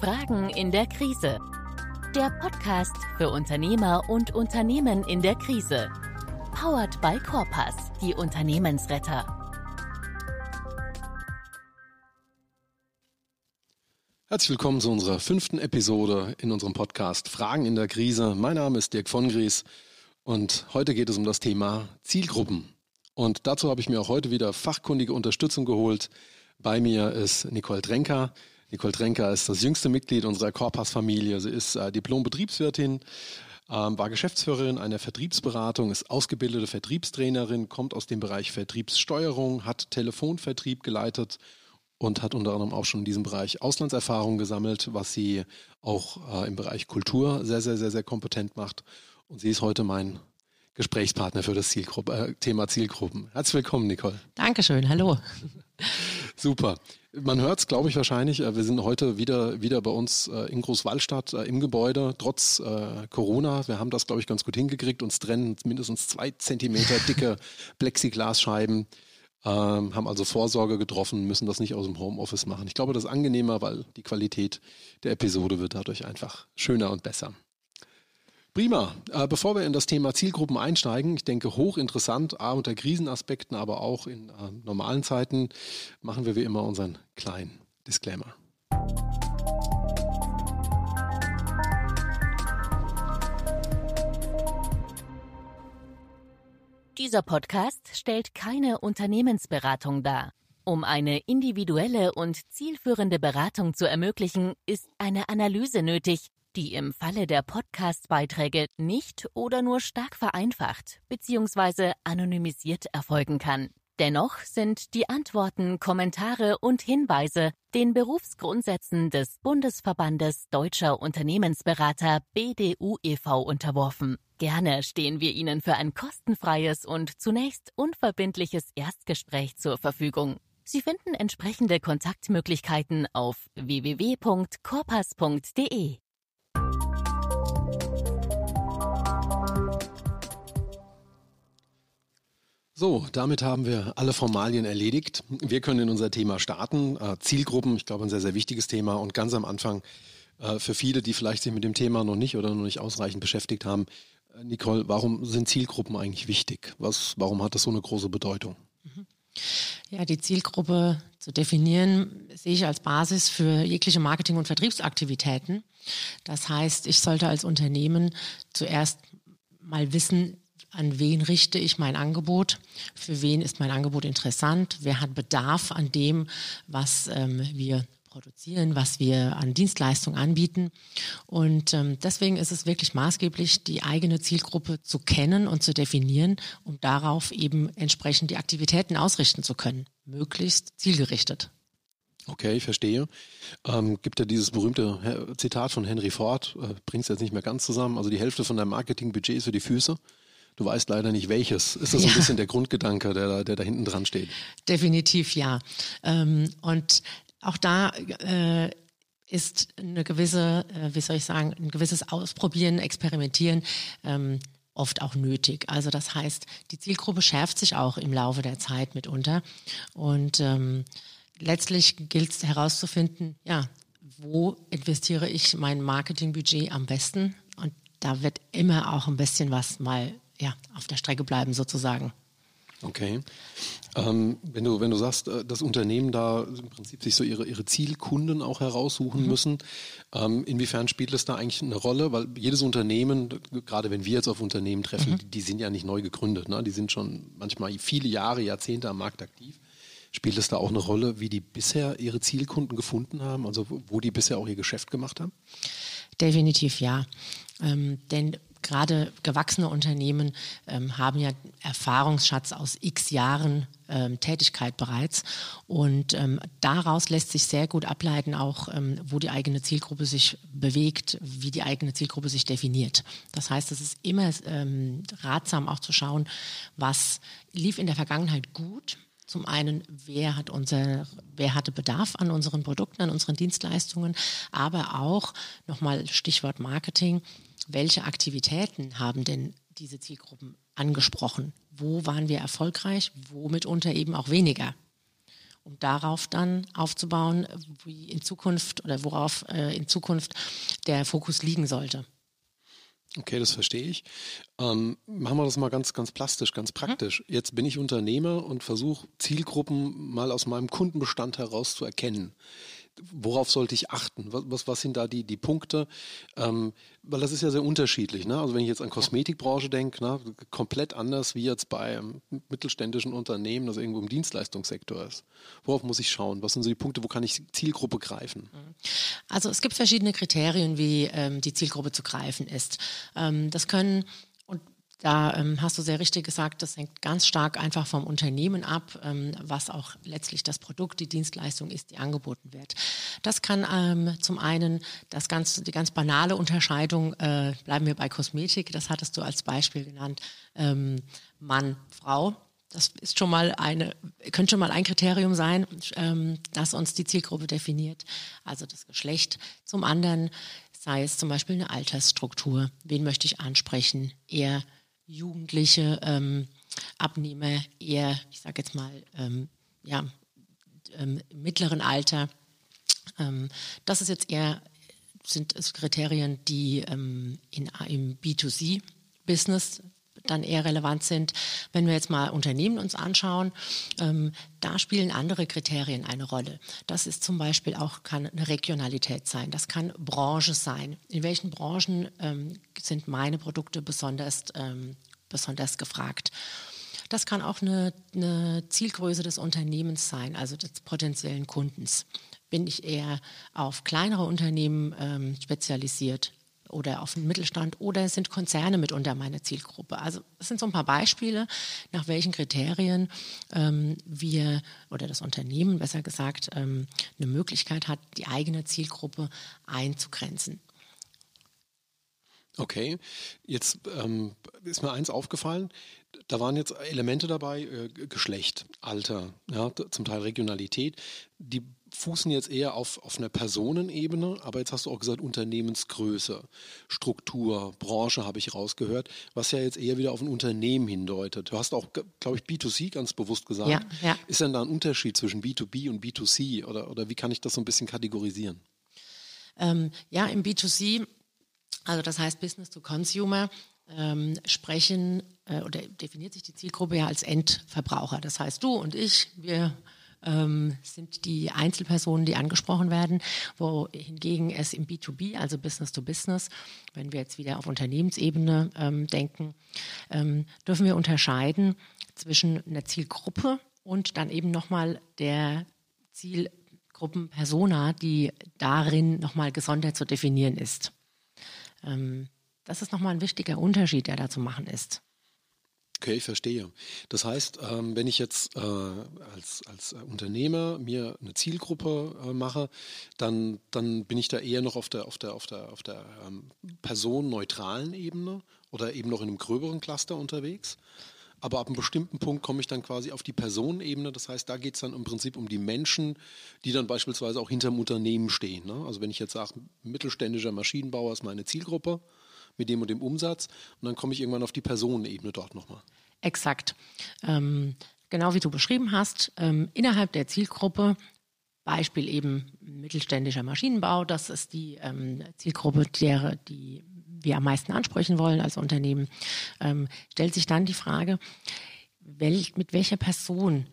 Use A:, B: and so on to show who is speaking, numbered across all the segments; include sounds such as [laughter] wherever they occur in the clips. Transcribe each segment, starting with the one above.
A: Fragen in der Krise. Der Podcast für Unternehmer und Unternehmen in der Krise. Powered by Corpus, die Unternehmensretter.
B: Herzlich willkommen zu unserer fünften Episode in unserem Podcast Fragen in der Krise. Mein Name ist Dirk von Gries und heute geht es um das Thema Zielgruppen. Und dazu habe ich mir auch heute wieder fachkundige Unterstützung geholt. Bei mir ist Nicole Drenker. Nicole Drenker ist das jüngste Mitglied unserer Corpus-Familie. Sie ist äh, Diplom-Betriebswirtin, ähm, war Geschäftsführerin einer Vertriebsberatung, ist ausgebildete Vertriebstrainerin, kommt aus dem Bereich Vertriebssteuerung, hat Telefonvertrieb geleitet und hat unter anderem auch schon in diesem Bereich Auslandserfahrung gesammelt, was sie auch äh, im Bereich Kultur sehr, sehr, sehr, sehr kompetent macht. Und sie ist heute mein Gesprächspartner für das Zielgruppe, äh, Thema Zielgruppen. Herzlich willkommen, Nicole.
C: Dankeschön, hallo. [laughs]
B: Super. Man hört es, glaube ich, wahrscheinlich. Äh, wir sind heute wieder, wieder bei uns äh, in Großwallstadt äh, im Gebäude, trotz Corona. Wir haben das, glaube ich, ganz gut hingekriegt. Uns trennen mindestens zwei Zentimeter dicke [laughs] Plexiglasscheiben. Ähm, haben also Vorsorge getroffen, müssen das nicht aus dem Homeoffice machen. Ich glaube, das ist angenehmer, weil die Qualität der Episode wird dadurch einfach schöner und besser. Prima. Äh, bevor wir in das Thema Zielgruppen einsteigen, ich denke hochinteressant, A unter Krisenaspekten, aber auch in äh, normalen Zeiten, machen wir wie immer unseren kleinen Disclaimer.
A: Dieser Podcast stellt keine Unternehmensberatung dar. Um eine individuelle und zielführende Beratung zu ermöglichen, ist eine Analyse nötig, die im Falle der Podcast-Beiträge nicht oder nur stark vereinfacht bzw. anonymisiert erfolgen kann. Dennoch sind die Antworten, Kommentare und Hinweise den Berufsgrundsätzen des Bundesverbandes Deutscher Unternehmensberater BDU e.V. unterworfen. Gerne stehen wir Ihnen für ein kostenfreies und zunächst unverbindliches Erstgespräch zur Verfügung. Sie finden entsprechende Kontaktmöglichkeiten auf www.corpas.de.
B: So, damit haben wir alle Formalien erledigt. Wir können in unser Thema starten. Äh, Zielgruppen, ich glaube, ein sehr, sehr wichtiges Thema und ganz am Anfang äh, für viele, die vielleicht sich mit dem Thema noch nicht oder noch nicht ausreichend beschäftigt haben. Äh, Nicole, warum sind Zielgruppen eigentlich wichtig? Was, warum hat das so eine große Bedeutung?
C: Ja, die Zielgruppe zu definieren, sehe ich als Basis für jegliche Marketing- und Vertriebsaktivitäten. Das heißt, ich sollte als Unternehmen zuerst mal wissen, an wen richte ich mein Angebot, für wen ist mein Angebot interessant, wer hat Bedarf an dem, was ähm, wir produzieren, was wir an Dienstleistungen anbieten. Und ähm, deswegen ist es wirklich maßgeblich, die eigene Zielgruppe zu kennen und zu definieren, um darauf eben entsprechend die Aktivitäten ausrichten zu können, möglichst zielgerichtet.
B: Okay, ich verstehe. Ähm, gibt ja dieses berühmte Zitat von Henry Ford, äh, bringt es jetzt nicht mehr ganz zusammen, also die Hälfte von deinem Marketingbudget ist für die Füße. Du weißt leider nicht welches. Ist das ja. ein bisschen der Grundgedanke, der da, der da hinten dran steht?
C: Definitiv ja. Ähm, und auch da äh, ist eine gewisse, äh, wie soll ich sagen, ein gewisses Ausprobieren, Experimentieren ähm, oft auch nötig. Also das heißt, die Zielgruppe schärft sich auch im Laufe der Zeit mitunter. Und ähm, letztlich gilt es herauszufinden, ja, wo investiere ich mein Marketingbudget am besten? Und da wird immer auch ein bisschen was mal ja, auf der Strecke bleiben sozusagen.
B: Okay. Ähm, wenn du wenn du sagst, äh, dass Unternehmen da im Prinzip sich so ihre ihre Zielkunden auch heraussuchen mhm. müssen, ähm, inwiefern spielt es da eigentlich eine Rolle? Weil jedes Unternehmen, gerade wenn wir jetzt auf Unternehmen treffen, mhm. die, die, sind ja nicht neu gegründet, ne? Die sind schon manchmal viele Jahre, Jahrzehnte am Markt aktiv. Spielt es da auch eine Rolle, wie die bisher ihre Zielkunden gefunden haben, also wo die bisher auch ihr Geschäft gemacht haben?
C: Definitiv ja. Ähm, denn gerade gewachsene Unternehmen ähm, haben ja Erfahrungsschatz aus x Jahren ähm, Tätigkeit bereits. Und ähm, daraus lässt sich sehr gut ableiten, auch ähm, wo die eigene Zielgruppe sich bewegt, wie die eigene Zielgruppe sich definiert. Das heißt, es ist immer ähm, ratsam auch zu schauen, was lief in der Vergangenheit gut. Zum einen, wer hat unser, wer hatte Bedarf an unseren Produkten, an unseren Dienstleistungen, aber auch nochmal Stichwort Marketing welche Aktivitäten haben denn diese Zielgruppen angesprochen? Wo waren wir erfolgreich? Wo mitunter eben auch weniger? um darauf dann aufzubauen, wie in Zukunft oder worauf äh, in Zukunft der Fokus liegen sollte.
B: Okay, das verstehe ich. Ähm, machen wir das mal ganz, ganz plastisch, ganz mhm. praktisch. Mhm. Jetzt bin ich Unternehmer und versuche Zielgruppen mal aus meinem Kundenbestand heraus zu erkennen worauf sollte ich achten? Was, was, was sind da die, die Punkte? Ähm, weil das ist ja sehr unterschiedlich. Ne? Also wenn ich jetzt an Kosmetikbranche denke, ne, komplett anders wie jetzt bei einem mittelständischen Unternehmen, das irgendwo im Dienstleistungssektor ist. Worauf muss ich schauen? Was sind so die Punkte, wo kann ich Zielgruppe greifen?
C: Also es gibt verschiedene Kriterien, wie ähm, die Zielgruppe zu greifen ist. Ähm, das können da ähm, hast du sehr richtig gesagt, das hängt ganz stark einfach vom Unternehmen ab, ähm, was auch letztlich das Produkt, die Dienstleistung ist, die angeboten wird. Das kann ähm, zum einen das ganz, die ganz banale Unterscheidung, äh, bleiben wir bei Kosmetik, das hattest du als Beispiel genannt, ähm, Mann, Frau. Das ist schon mal eine, könnte schon mal ein Kriterium sein, ähm, das uns die Zielgruppe definiert, also das Geschlecht. Zum anderen sei es zum Beispiel eine Altersstruktur. Wen möchte ich ansprechen? Eher Jugendliche, ähm, Abnehmer eher, ich sage jetzt mal, ähm, ja, ähm, im mittleren Alter. Ähm, das ist jetzt eher, sind es Kriterien, die ähm, in, im B2C-Business dann eher relevant sind. Wenn wir jetzt mal Unternehmen uns anschauen, ähm, da spielen andere Kriterien eine Rolle. Das ist zum Beispiel auch, kann eine Regionalität sein, das kann Branche sein. In welchen Branchen ähm, sind meine Produkte besonders, ähm, besonders gefragt? Das kann auch eine, eine Zielgröße des Unternehmens sein, also des potenziellen Kundens bin ich eher auf kleinere Unternehmen ähm, spezialisiert oder auf den Mittelstand oder sind Konzerne mitunter meine Zielgruppe. Also das sind so ein paar Beispiele, nach welchen Kriterien ähm, wir oder das Unternehmen besser gesagt ähm, eine Möglichkeit hat, die eigene Zielgruppe einzugrenzen.
B: Okay, jetzt ähm, ist mir eins aufgefallen. Da waren jetzt Elemente dabei, äh, Geschlecht, Alter, ja, zum Teil Regionalität. Die fußen jetzt eher auf, auf einer Personenebene, aber jetzt hast du auch gesagt Unternehmensgröße, Struktur, Branche habe ich rausgehört, was ja jetzt eher wieder auf ein Unternehmen hindeutet. Du hast auch, glaube ich, B2C ganz bewusst gesagt. Ja, ja. Ist denn da ein Unterschied zwischen B2B und B2C oder, oder wie kann ich das so ein bisschen kategorisieren?
C: Ähm, ja, im B2C, also das heißt Business to Consumer, ähm, sprechen äh, oder definiert sich die Zielgruppe ja als Endverbraucher. Das heißt, du und ich, wir ähm, sind die Einzelpersonen, die angesprochen werden, wohingegen es im B2B, also Business to Business, wenn wir jetzt wieder auf Unternehmensebene ähm, denken, ähm, dürfen wir unterscheiden zwischen einer Zielgruppe und dann eben nochmal der Zielgruppenpersona, die darin nochmal gesondert zu definieren ist. Ähm, das ist nochmal ein wichtiger Unterschied, der da zu machen ist.
B: Okay, ich verstehe. Das heißt, ähm, wenn ich jetzt äh, als, als Unternehmer mir eine Zielgruppe äh, mache, dann, dann bin ich da eher noch auf der, auf der, auf der, auf der ähm, personenneutralen Ebene oder eben noch in einem gröberen Cluster unterwegs. Aber ab einem bestimmten Punkt komme ich dann quasi auf die Personenebene. Das heißt, da geht es dann im Prinzip um die Menschen, die dann beispielsweise auch hinterm Unternehmen stehen. Ne? Also wenn ich jetzt sage, mittelständischer Maschinenbauer ist meine Zielgruppe, mit dem und dem Umsatz und dann komme ich irgendwann auf die Personenebene dort nochmal.
C: Exakt. Ähm, genau wie du beschrieben hast, ähm, innerhalb der Zielgruppe, Beispiel eben mittelständischer Maschinenbau, das ist die ähm, Zielgruppe, der, die wir am meisten ansprechen wollen als Unternehmen, ähm, stellt sich dann die Frage, welch, mit welcher Person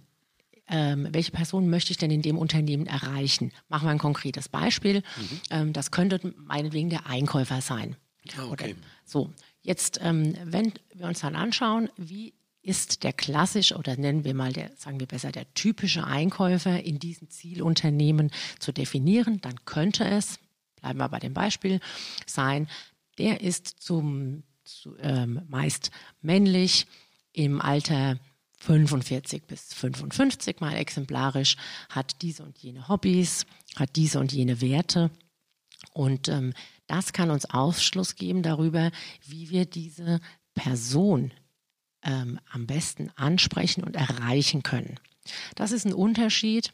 C: ähm, welche Person möchte ich denn in dem Unternehmen erreichen? Machen wir ein konkretes Beispiel. Mhm. Ähm, das könnte meinetwegen der Einkäufer sein.
B: Ah, okay.
C: so, jetzt, ähm, wenn wir uns dann anschauen, wie ist der klassische oder nennen wir mal der, sagen wir besser, der typische Einkäufer in diesen Zielunternehmen zu definieren, dann könnte es, bleiben wir bei dem Beispiel, sein, der ist zum, zu, ähm, meist männlich im Alter 45 bis 55 mal exemplarisch, hat diese und jene Hobbys, hat diese und jene Werte. Und ähm, das kann uns Aufschluss geben darüber, wie wir diese Person ähm, am besten ansprechen und erreichen können. Das ist ein Unterschied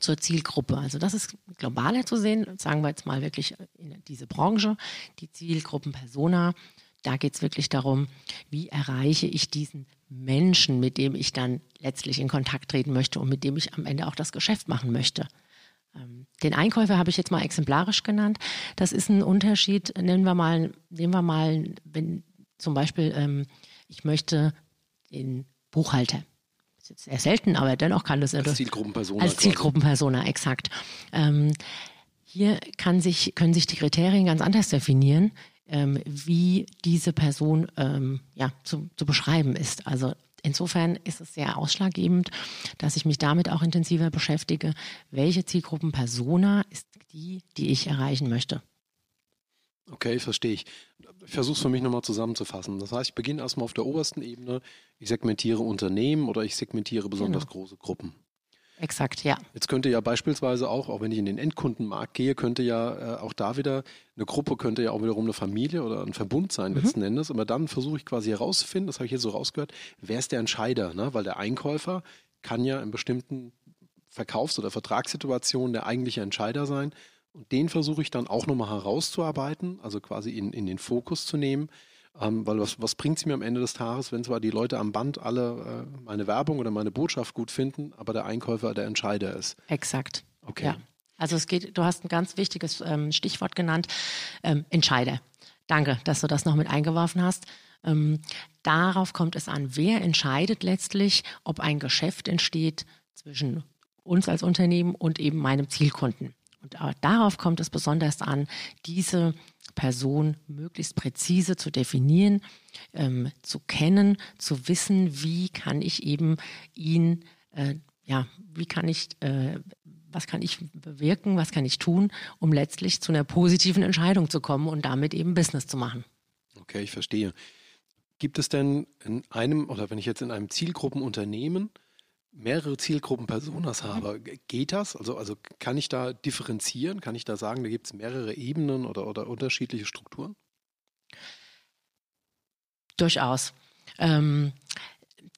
C: zur Zielgruppe. Also das ist globaler zu sehen, sagen wir jetzt mal wirklich in diese Branche, die Zielgruppenpersona. Da geht es wirklich darum, wie erreiche ich diesen Menschen, mit dem ich dann letztlich in Kontakt treten möchte und mit dem ich am Ende auch das Geschäft machen möchte. Ähm, den Einkäufer habe ich jetzt mal exemplarisch genannt. Das ist ein Unterschied. Nehmen wir mal, nehmen wir mal, wenn zum Beispiel ähm, ich möchte den Buchhalter. Das ist jetzt sehr selten, aber dennoch kann das
B: als Zielgruppenpersona.
C: Als Zielgruppenpersona, exakt. Ähm, hier sich, können sich die Kriterien ganz anders definieren, ähm, wie diese Person ähm, ja, zu, zu beschreiben ist. Also insofern ist es sehr ausschlaggebend, dass ich mich damit auch intensiver beschäftige, welche Zielgruppenpersona ist die, die ich erreichen möchte.
B: Okay, verstehe ich. Ich versuche es für mich nochmal zusammenzufassen. Das heißt, ich beginne erstmal auf der obersten Ebene. Ich segmentiere Unternehmen oder ich segmentiere besonders genau. große Gruppen.
C: Exakt, ja.
B: Jetzt könnte ja beispielsweise auch, auch wenn ich in den Endkundenmarkt gehe, könnte ja äh, auch da wieder eine Gruppe, könnte ja auch wiederum eine Familie oder ein Verbund sein mhm. letzten Endes. Aber dann versuche ich quasi herauszufinden, das habe ich jetzt so rausgehört, wer ist der Entscheider? Ne? Weil der Einkäufer kann ja in bestimmten Verkaufs- oder Vertragssituationen der eigentliche Entscheider sein. Und den versuche ich dann auch nochmal herauszuarbeiten, also quasi in, in den Fokus zu nehmen. Ähm, weil was, was bringt es mir am Ende des Tages, wenn zwar die Leute am Band alle äh, meine Werbung oder meine Botschaft gut finden, aber der Einkäufer der Entscheider ist?
C: Exakt. Okay. Ja. Also es geht, du hast ein ganz wichtiges ähm, Stichwort genannt, ähm, Entscheider. Danke, dass du das noch mit eingeworfen hast. Ähm, darauf kommt es an, wer entscheidet letztlich, ob ein Geschäft entsteht zwischen uns als Unternehmen und eben meinem Zielkunden. Und darauf kommt es besonders an, diese Person möglichst präzise zu definieren, ähm, zu kennen, zu wissen, wie kann ich eben ihn, äh, ja, wie kann ich, äh, was kann ich bewirken, was kann ich tun, um letztlich zu einer positiven Entscheidung zu kommen und damit eben Business zu machen.
B: Okay, ich verstehe. Gibt es denn in einem, oder wenn ich jetzt in einem Zielgruppenunternehmen mehrere Zielgruppen-Personas mhm. habe, geht das? Also, also kann ich da differenzieren? Kann ich da sagen, da gibt es mehrere Ebenen oder, oder unterschiedliche Strukturen?
C: Durchaus. Ähm,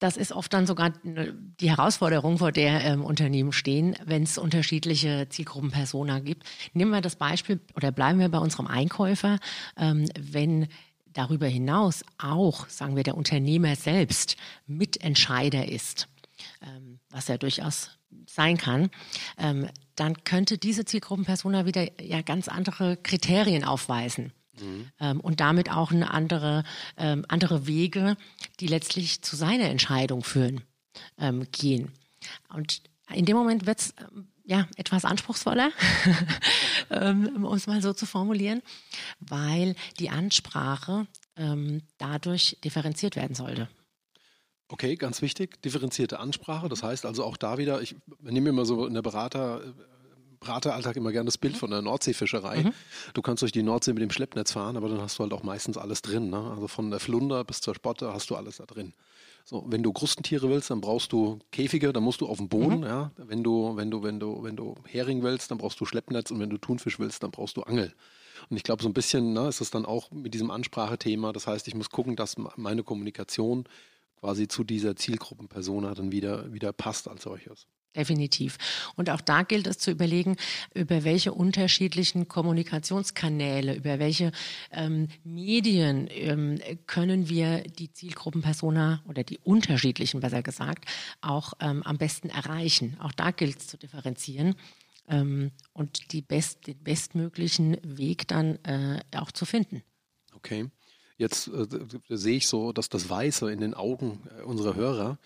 C: das ist oft dann sogar die Herausforderung, vor der ähm, Unternehmen stehen, wenn es unterschiedliche Zielgruppen-Persona gibt. Nehmen wir das Beispiel oder bleiben wir bei unserem Einkäufer. Ähm, wenn darüber hinaus auch, sagen wir, der Unternehmer selbst Mitentscheider ist, was ja durchaus sein kann, ähm, dann könnte diese Zielgruppenpersona wieder ja ganz andere Kriterien aufweisen. Mhm. Ähm, und damit auch eine andere, ähm, andere Wege, die letztlich zu seiner Entscheidung führen, ähm, gehen. Und in dem Moment wird es ähm, ja etwas anspruchsvoller, [laughs] um es mal so zu formulieren, weil die Ansprache dadurch differenziert werden sollte.
B: Okay, ganz wichtig, differenzierte Ansprache. Das heißt also auch da wieder, ich nehme immer so in der Berater, Berateralltag immer gerne das Bild von der Nordseefischerei. Mhm. Du kannst durch die Nordsee mit dem Schleppnetz fahren, aber dann hast du halt auch meistens alles drin. Ne? Also von der Flunder bis zur Spotte hast du alles da drin. So, wenn du Krustentiere willst, dann brauchst du Käfige, dann musst du auf dem Boden. Mhm. Ja? Wenn du, wenn du, wenn du, wenn du Hering willst, dann brauchst du Schleppnetz und wenn du Thunfisch willst, dann brauchst du Angel. Und ich glaube, so ein bisschen ne, ist es dann auch mit diesem Ansprachethema. Das heißt, ich muss gucken, dass meine Kommunikation quasi zu dieser Zielgruppenpersona dann wieder, wieder passt als solches.
C: Definitiv. Und auch da gilt es zu überlegen, über welche unterschiedlichen Kommunikationskanäle, über welche ähm, Medien ähm, können wir die Zielgruppenpersona oder die unterschiedlichen, besser gesagt, auch ähm, am besten erreichen. Auch da gilt es zu differenzieren ähm, und die best, den bestmöglichen Weg dann äh, auch zu finden.
B: Okay. Jetzt äh, sehe ich so, dass das Weiße in den Augen äh, unserer Hörer,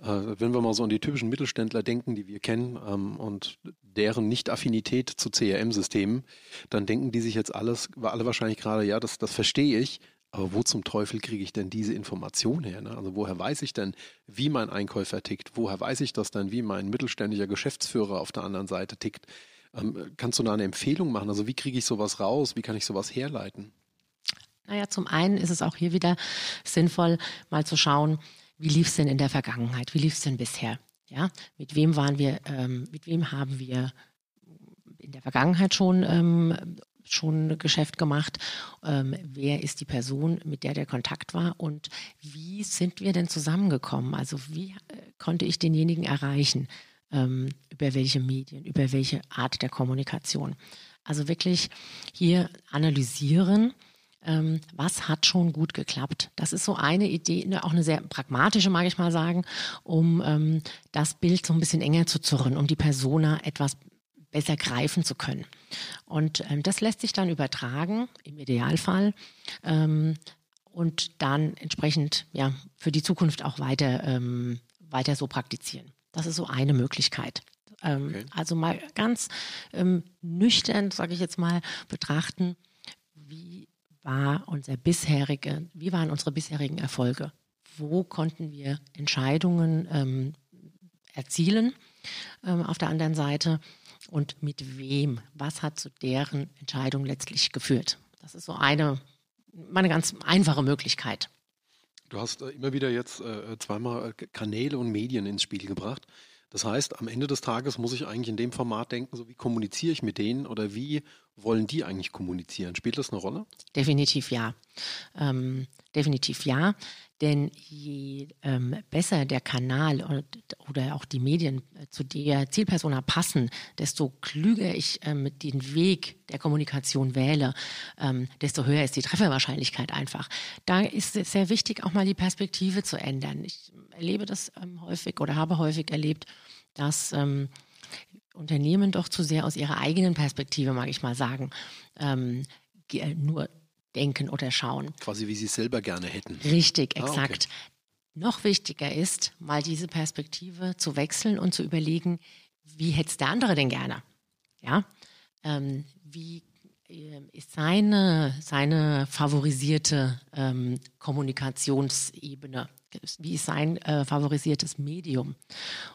B: äh, wenn wir mal so an die typischen Mittelständler denken, die wir kennen ähm, und deren Nicht-Affinität zu CRM-Systemen, dann denken die sich jetzt alles, alle wahrscheinlich gerade, ja, das, das verstehe ich, aber wo zum Teufel kriege ich denn diese Information her? Ne? Also woher weiß ich denn, wie mein Einkäufer tickt? Woher weiß ich das denn, wie mein mittelständischer Geschäftsführer auf der anderen Seite tickt? Ähm, kannst du da eine Empfehlung machen? Also wie kriege ich sowas raus? Wie kann ich sowas herleiten?
C: Naja, zum einen ist es auch hier wieder sinnvoll, mal zu schauen, wie lief es denn in der Vergangenheit? Wie lief es denn bisher? Ja, mit wem waren wir, ähm, mit wem haben wir in der Vergangenheit schon, ähm, schon Geschäft gemacht? Ähm, wer ist die Person, mit der der Kontakt war? Und wie sind wir denn zusammengekommen? Also wie äh, konnte ich denjenigen erreichen? Ähm, über welche Medien, über welche Art der Kommunikation? Also wirklich hier analysieren ähm, was hat schon gut geklappt. Das ist so eine Idee, ne, auch eine sehr pragmatische, mag ich mal sagen, um ähm, das Bild so ein bisschen enger zu zurren, um die Persona etwas besser greifen zu können. Und ähm, das lässt sich dann übertragen, im Idealfall, ähm, und dann entsprechend ja, für die Zukunft auch weiter, ähm, weiter so praktizieren. Das ist so eine Möglichkeit. Ähm, okay. Also mal ganz ähm, nüchtern, sage ich jetzt mal, betrachten, war unser bisherige, wie waren unsere bisherigen Erfolge? Wo konnten wir Entscheidungen ähm, erzielen ähm, auf der anderen Seite und mit wem? Was hat zu deren Entscheidung letztlich geführt? Das ist so eine, eine ganz einfache Möglichkeit.
B: Du hast äh, immer wieder jetzt äh, zweimal Kanäle und Medien ins Spiel gebracht. Das heißt, am Ende des Tages muss ich eigentlich in dem Format denken, so wie kommuniziere ich mit denen oder wie wollen die eigentlich kommunizieren? Spielt das eine Rolle?
C: Definitiv ja. Ähm, definitiv ja. Denn je ähm, besser der Kanal oder, oder, auch die Medien äh, zu der Zielpersona passen, desto klüger ich ähm, den Weg der Kommunikation wähle, ähm, desto höher ist die Trefferwahrscheinlichkeit einfach. Da ist es sehr wichtig, auch mal die Perspektive zu ändern. Ich erlebe das ähm, häufig oder habe häufig erlebt, dass ähm, Unternehmen doch zu sehr aus ihrer eigenen Perspektive, mag ich mal sagen, ähm, äh, nur denken oder schauen.
B: Quasi wie sie es selber gerne hätten.
C: Richtig, exakt. Ah, okay. Noch wichtiger ist, mal diese Perspektive zu wechseln und zu überlegen, wie hätte es der andere denn gerne? Ja, ähm, wie äh, ist seine, seine favorisierte ähm, Kommunikationsebene? Wie ist sein äh, favorisiertes Medium?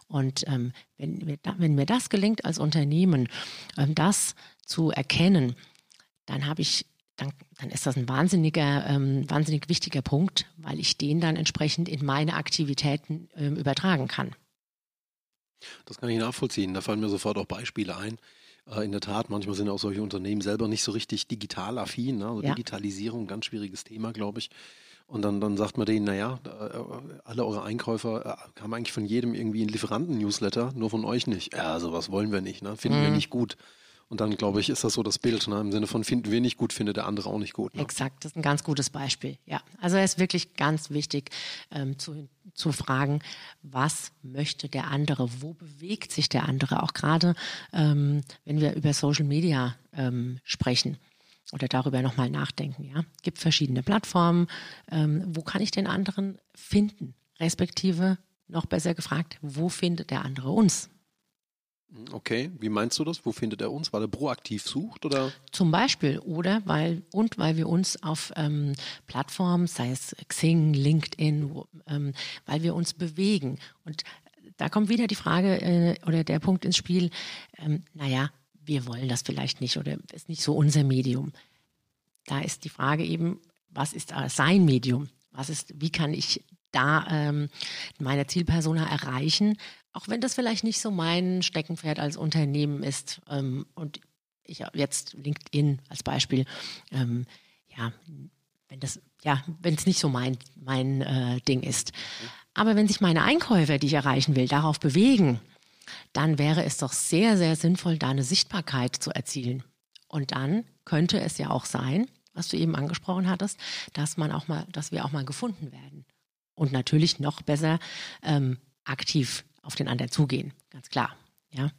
C: Und ähm, wenn, mir da, wenn mir das gelingt als Unternehmen, ähm, das zu erkennen, dann habe ich dann, dann ist das ein wahnsinniger, ähm, wahnsinnig wichtiger Punkt, weil ich den dann entsprechend in meine Aktivitäten ähm, übertragen kann.
B: Das kann ich nachvollziehen. Da fallen mir sofort auch Beispiele ein. Äh, in der Tat, manchmal sind auch solche Unternehmen selber nicht so richtig digital affin. Ne? Also ja. Digitalisierung, ganz schwieriges Thema, glaube ich. Und dann, dann sagt man denen, naja, äh, alle eure Einkäufer äh, haben eigentlich von jedem irgendwie einen Lieferanten-Newsletter, nur von euch nicht. Ja, sowas wollen wir nicht, ne? finden mhm. wir nicht gut. Und dann, glaube ich, ist das so das Bild, ne? im Sinne von finden wir nicht gut, findet der andere auch nicht gut. Ne?
C: Exakt, das ist ein ganz gutes Beispiel. Ja, also es ist wirklich ganz wichtig ähm, zu, zu fragen, was möchte der andere, wo bewegt sich der andere, auch gerade ähm, wenn wir über Social Media ähm, sprechen oder darüber nochmal nachdenken. Ja, gibt verschiedene Plattformen. Ähm, wo kann ich den anderen finden? Respektive noch besser gefragt, wo findet der andere uns?
B: Okay, wie meinst du das? Wo findet er uns? Weil er proaktiv sucht oder?
C: Zum Beispiel oder weil und weil wir uns auf ähm, Plattformen, sei es Xing, LinkedIn, wo, ähm, weil wir uns bewegen und da kommt wieder die Frage äh, oder der Punkt ins Spiel. Ähm, naja, wir wollen das vielleicht nicht oder ist nicht so unser Medium. Da ist die Frage eben, was ist sein Medium? Was ist, wie kann ich da ähm, meine Zielpersona erreichen, auch wenn das vielleicht nicht so mein Steckenpferd als Unternehmen ist. Ähm, und ich jetzt LinkedIn als Beispiel, ähm, ja, wenn das, ja, wenn es nicht so mein, mein äh, Ding ist. Aber wenn sich meine Einkäufer, die ich erreichen will, darauf bewegen, dann wäre es doch sehr, sehr sinnvoll, da eine Sichtbarkeit zu erzielen. Und dann könnte es ja auch sein, was du eben angesprochen hattest, dass man auch mal, dass wir auch mal gefunden werden. Und natürlich noch besser ähm, aktiv auf den anderen zugehen, ganz klar. Ja.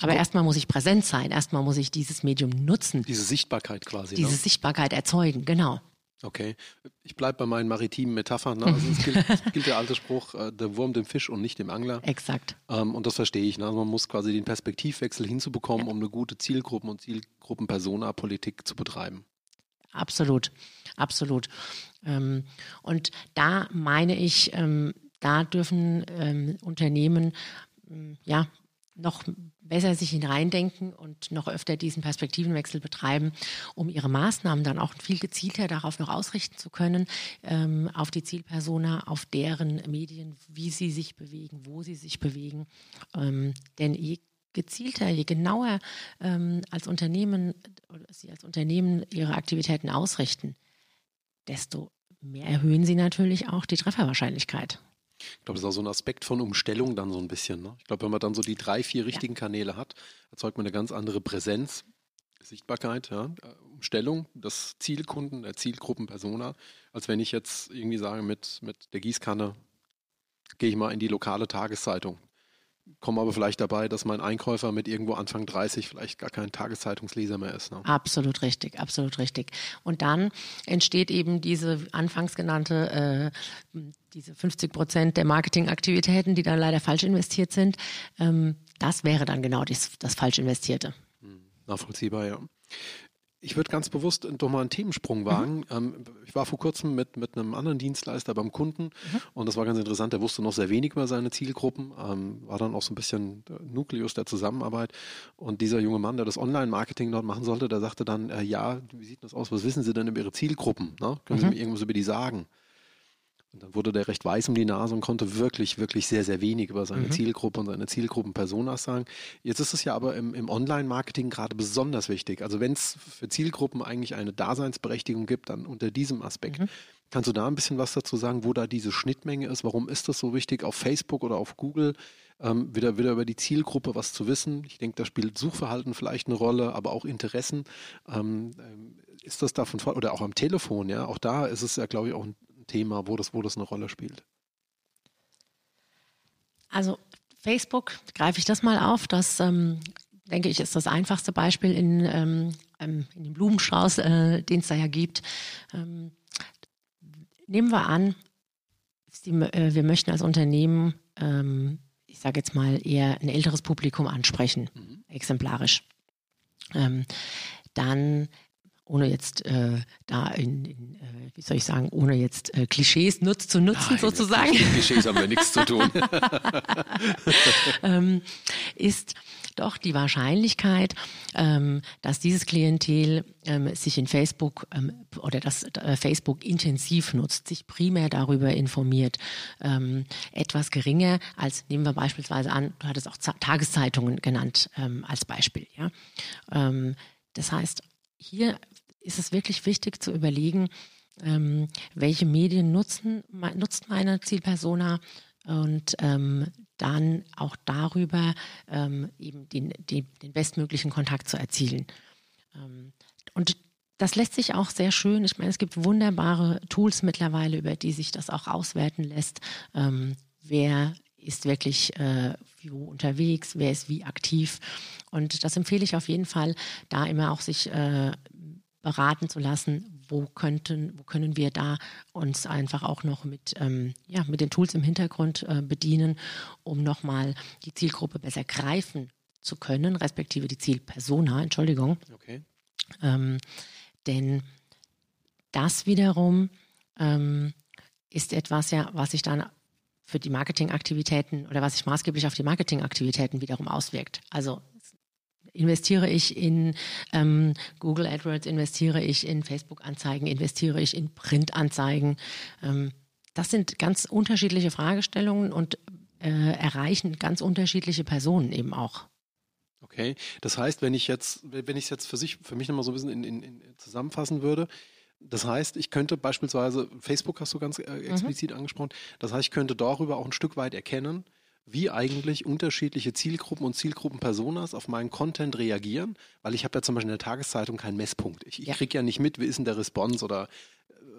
C: Aber erstmal muss ich präsent sein, erstmal muss ich dieses Medium nutzen.
B: Diese Sichtbarkeit quasi.
C: Diese
B: ne?
C: Sichtbarkeit erzeugen, genau.
B: Okay, ich bleibe bei meinen maritimen Metaphern. Ne? Also es gilt, [laughs] es gilt, der alte Spruch, äh, der Wurm dem Fisch und nicht dem Angler.
C: Exakt.
B: Ähm, und das verstehe ich. Ne? Also man muss quasi den Perspektivwechsel hinzubekommen, ja. um eine gute Zielgruppen- und Zielgruppenpersona-Politik zu betreiben.
C: Absolut, absolut. Ähm, und da meine ich, ähm, da dürfen ähm, Unternehmen ähm, ja noch besser sich hineindenken und noch öfter diesen Perspektivenwechsel betreiben, um ihre Maßnahmen dann auch viel gezielter darauf noch ausrichten zu können, ähm, auf die Zielpersona, auf deren Medien, wie sie sich bewegen, wo sie sich bewegen. Ähm, denn je gezielter, je genauer ähm, als Unternehmen, sie als Unternehmen ihre Aktivitäten ausrichten, desto mehr erhöhen sie natürlich auch die Trefferwahrscheinlichkeit.
B: Ich glaube, das ist auch so ein Aspekt von Umstellung dann so ein bisschen. Ne? Ich glaube, wenn man dann so die drei, vier richtigen ja. Kanäle hat, erzeugt man eine ganz andere Präsenz. Sichtbarkeit, ja, Umstellung des Zielkunden, der Zielgruppenpersona, als wenn ich jetzt irgendwie sage, mit, mit der Gießkanne gehe ich mal in die lokale Tageszeitung komme aber vielleicht dabei, dass mein Einkäufer mit irgendwo Anfang 30 vielleicht gar kein Tageszeitungsleser mehr ist. Ne?
C: Absolut richtig, absolut richtig. Und dann entsteht eben diese anfangs genannte, äh, diese 50 Prozent der Marketingaktivitäten, die dann leider falsch investiert sind. Ähm, das wäre dann genau das, das falsch investierte.
B: Hm, nachvollziehbar, ja. Ich würde ganz bewusst doch mal einen Themensprung mhm. wagen. Mhm. ich war vor kurzem mit, mit einem anderen Dienstleister beim Kunden mhm. und das war ganz interessant. Der wusste noch sehr wenig über seine Zielgruppen, ähm, war dann auch so ein bisschen Nukleus der Zusammenarbeit. Und dieser junge Mann, der das Online-Marketing dort machen sollte, der sagte dann, äh, ja, wie sieht das aus? Was wissen Sie denn über Ihre Zielgruppen? Ne? Können mhm. Sie mir irgendwas über die sagen? Und dann wurde der recht weiß um die Nase und konnte wirklich, wirklich sehr, sehr wenig über seine mhm. Zielgruppe und seine Zielgruppenpersonas sagen. Jetzt ist es ja aber im, im Online-Marketing gerade besonders wichtig. Also wenn es für Zielgruppen eigentlich eine Daseinsberechtigung gibt, dann unter diesem Aspekt. Mhm. Kannst du da ein bisschen was dazu sagen, wo da diese Schnittmenge ist? Warum ist das so wichtig, auf Facebook oder auf Google ähm, wieder, wieder über die Zielgruppe was zu wissen? Ich denke, da spielt Suchverhalten vielleicht eine Rolle, aber auch Interessen. Ähm, ähm ist das davon oder auch am Telefon, ja? Auch da ist es ja, glaube ich, auch ein Thema, wo das, wo das eine Rolle spielt?
C: Also Facebook, greife ich das mal auf, das ähm, denke ich, ist das einfachste Beispiel in, ähm, ähm in dem Blumenstrauß, äh, den es da ja gibt. Ähm, nehmen wir an, die, äh, wir möchten als Unternehmen, ähm, ich sage jetzt mal, eher ein älteres Publikum ansprechen, mhm. exemplarisch. Ähm, dann ohne jetzt äh, da in, in äh, wie soll ich sagen, ohne jetzt äh, Klischees nutz, zu nutzen Nein, sozusagen. Mit
B: Klischees haben wir nichts zu tun. [laughs]
C: ähm, ist doch die Wahrscheinlichkeit, ähm, dass dieses Klientel ähm, sich in Facebook ähm, oder das äh, Facebook intensiv nutzt, sich primär darüber informiert, ähm, etwas geringer als nehmen wir beispielsweise an, du hattest auch Z Tageszeitungen genannt ähm, als Beispiel. Ja? Das heißt, hier ist es wirklich wichtig zu überlegen, ähm, welche Medien nutzen, nutzt meine Zielpersona und ähm, dann auch darüber ähm, eben den, den, den, bestmöglichen Kontakt zu erzielen. Ähm, und das lässt sich auch sehr schön, ich meine, es gibt wunderbare Tools mittlerweile, über die sich das auch auswerten lässt, ähm, wer ist wirklich äh, wo unterwegs, wer ist wie aktiv. Und das empfehle ich auf jeden Fall, da immer auch sich äh, beraten zu lassen, wo könnten, wo können wir da uns einfach auch noch mit, ähm, ja, mit den Tools im Hintergrund äh, bedienen, um nochmal die Zielgruppe besser greifen zu können, respektive die Zielpersona, Entschuldigung. Okay. Ähm, denn das wiederum ähm, ist etwas ja, was sich dann für die Marketingaktivitäten oder was sich maßgeblich auf die Marketingaktivitäten wiederum auswirkt. Also investiere ich in ähm, Google AdWords, investiere ich in Facebook-Anzeigen, investiere ich in Print-Anzeigen. Ähm, das sind ganz unterschiedliche Fragestellungen und äh, erreichen ganz unterschiedliche Personen eben auch.
B: Okay, das heißt, wenn ich jetzt, wenn ich es jetzt für sich, für mich nochmal so ein bisschen in, in, in zusammenfassen würde, das heißt, ich könnte beispielsweise, Facebook hast du ganz äh, mhm. explizit mhm. angesprochen, das heißt, ich könnte darüber auch ein Stück weit erkennen, wie eigentlich unterschiedliche Zielgruppen und Zielgruppenpersonas auf meinen Content reagieren, weil ich habe ja zum Beispiel in der Tageszeitung keinen Messpunkt. Ich, ich ja. kriege ja nicht mit, wie ist denn der Response oder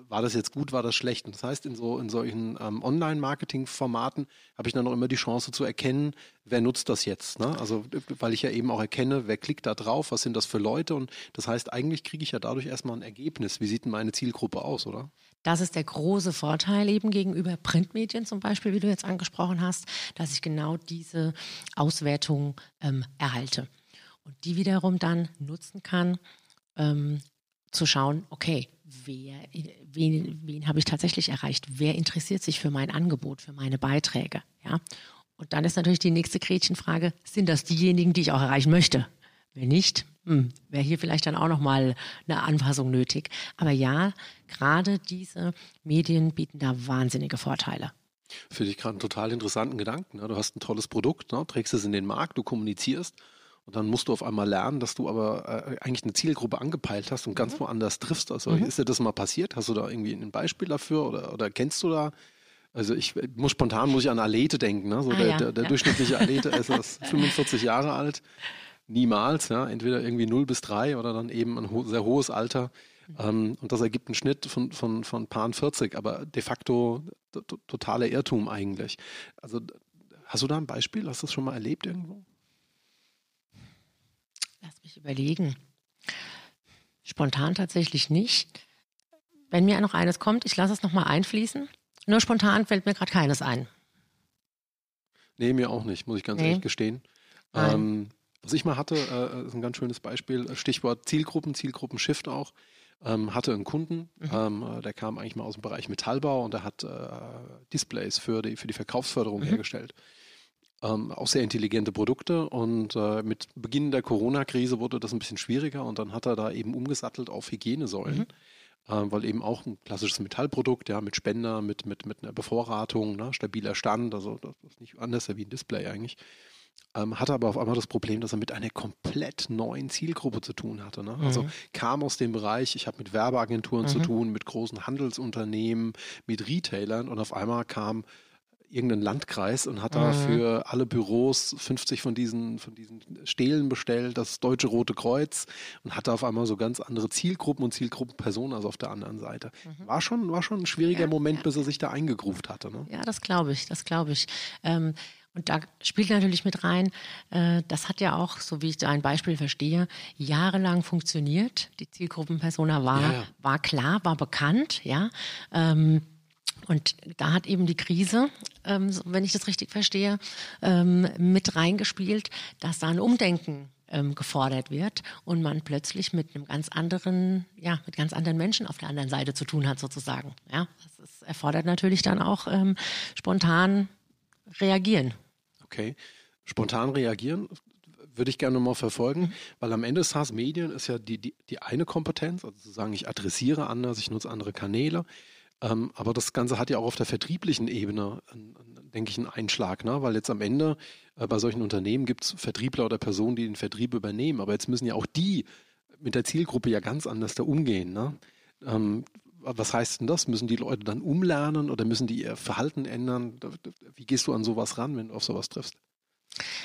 B: war das jetzt gut, war das schlecht? Und das heißt, in, so, in solchen ähm, Online-Marketing-Formaten habe ich dann auch immer die Chance zu erkennen, wer nutzt das jetzt. Ne? Also, weil ich ja eben auch erkenne, wer klickt da drauf, was sind das für Leute. Und das heißt, eigentlich kriege ich ja dadurch erstmal ein Ergebnis. Wie sieht denn meine Zielgruppe aus, oder?
C: Das ist der große Vorteil eben gegenüber Printmedien zum Beispiel, wie du jetzt angesprochen hast, dass ich genau diese Auswertung ähm, erhalte. Und die wiederum dann nutzen kann, ähm, zu schauen, okay, wer, wen, wen habe ich tatsächlich erreicht? Wer interessiert sich für mein Angebot, für meine Beiträge? Ja. Und dann ist natürlich die nächste Gretchenfrage, sind das diejenigen, die ich auch erreichen möchte? Wenn nicht, hm, wäre hier vielleicht dann auch nochmal eine Anpassung nötig. Aber ja, gerade diese Medien bieten da wahnsinnige Vorteile.
B: Finde ich gerade einen total interessanten Gedanken. Ne? Du hast ein tolles Produkt, ne? trägst es in den Markt, du kommunizierst und dann musst du auf einmal lernen, dass du aber äh, eigentlich eine Zielgruppe angepeilt hast und mhm. ganz woanders triffst. Also mhm. ist dir das mal passiert? Hast du da irgendwie ein Beispiel dafür oder, oder kennst du da? Also ich muss spontan muss ich an Alete denken, ne? So ah, der, ja, der, der ja. durchschnittliche Alete ist [laughs] 45 Jahre alt. Niemals, ja, entweder irgendwie 0 bis 3 oder dann eben ein ho sehr hohes Alter. Mhm. Ähm, und das ergibt einen Schnitt von, von, von Paaren 40, aber de facto totaler Irrtum eigentlich. Also hast du da ein Beispiel? Hast du das schon mal erlebt irgendwo?
C: Lass mich überlegen. Spontan tatsächlich nicht. Wenn mir noch eines kommt, ich lasse es nochmal einfließen. Nur spontan fällt mir gerade keines ein.
B: Nee, mir auch nicht, muss ich ganz nee. ehrlich gestehen. Ähm, was ich mal hatte, äh, ist ein ganz schönes Beispiel, Stichwort Zielgruppen, Zielgruppen-Shift auch. Ähm, hatte einen Kunden, mhm. ähm, der kam eigentlich mal aus dem Bereich Metallbau und der hat äh, Displays für die, für die Verkaufsförderung mhm. hergestellt. Ähm, auch sehr intelligente Produkte und äh, mit Beginn der Corona-Krise wurde das ein bisschen schwieriger und dann hat er da eben umgesattelt auf Hygienesäulen. Mhm äh, weil eben auch ein klassisches Metallprodukt, ja, mit Spender, mit, mit, mit einer Bevorratung, ne, stabiler Stand, also das ist nicht anders wie ein Display eigentlich. Ähm, hatte aber auf einmal das Problem, dass er mit einer komplett neuen Zielgruppe zu tun hatte. Ne? Also mhm. kam aus dem Bereich, ich habe mit Werbeagenturen mhm. zu tun, mit großen Handelsunternehmen, mit Retailern und auf einmal kam irgendeinen Landkreis und hat da mhm. für alle Büros 50 von diesen, von diesen Stelen bestellt, das Deutsche Rote Kreuz und hatte auf einmal so ganz andere Zielgruppen und Zielgruppenpersonen als auf der anderen Seite. Mhm. War, schon, war schon ein schwieriger ja, Moment, ja. bis er sich da eingegruft hatte. Ne?
C: Ja, das glaube ich, das glaube ich. Ähm, und da spielt natürlich mit rein, äh, das hat ja auch, so wie ich da ein Beispiel verstehe, jahrelang funktioniert. Die Zielgruppenpersona war, ja, war klar, war bekannt, ja. Ähm, und da hat eben die Krise, ähm, wenn ich das richtig verstehe, ähm, mit reingespielt, dass da ein Umdenken gefordert wird und man plötzlich mit einem ganz anderen, ja, mit ganz anderen Menschen auf der anderen Seite zu tun hat, sozusagen. Ja, das ist, erfordert natürlich dann auch spontan reagieren.
B: Okay. Spontan reagieren würde ich gerne mal verfolgen, mhm. weil am Ende SaaS Medien ist ja die, die, die eine Kompetenz, also zu sagen, ich adressiere anders, ich nutze andere Kanäle. Ähm, aber das Ganze hat ja auch auf der vertrieblichen Ebene, denke ich, einen Einschlag, ne? weil jetzt am Ende äh, bei solchen Unternehmen gibt es Vertriebler oder Personen, die den Vertrieb übernehmen. Aber jetzt müssen ja auch die mit der Zielgruppe ja ganz anders da umgehen. Ne? Ähm, was heißt denn das? Müssen die Leute dann umlernen oder müssen die ihr Verhalten ändern? Wie gehst du an sowas ran, wenn du auf sowas triffst?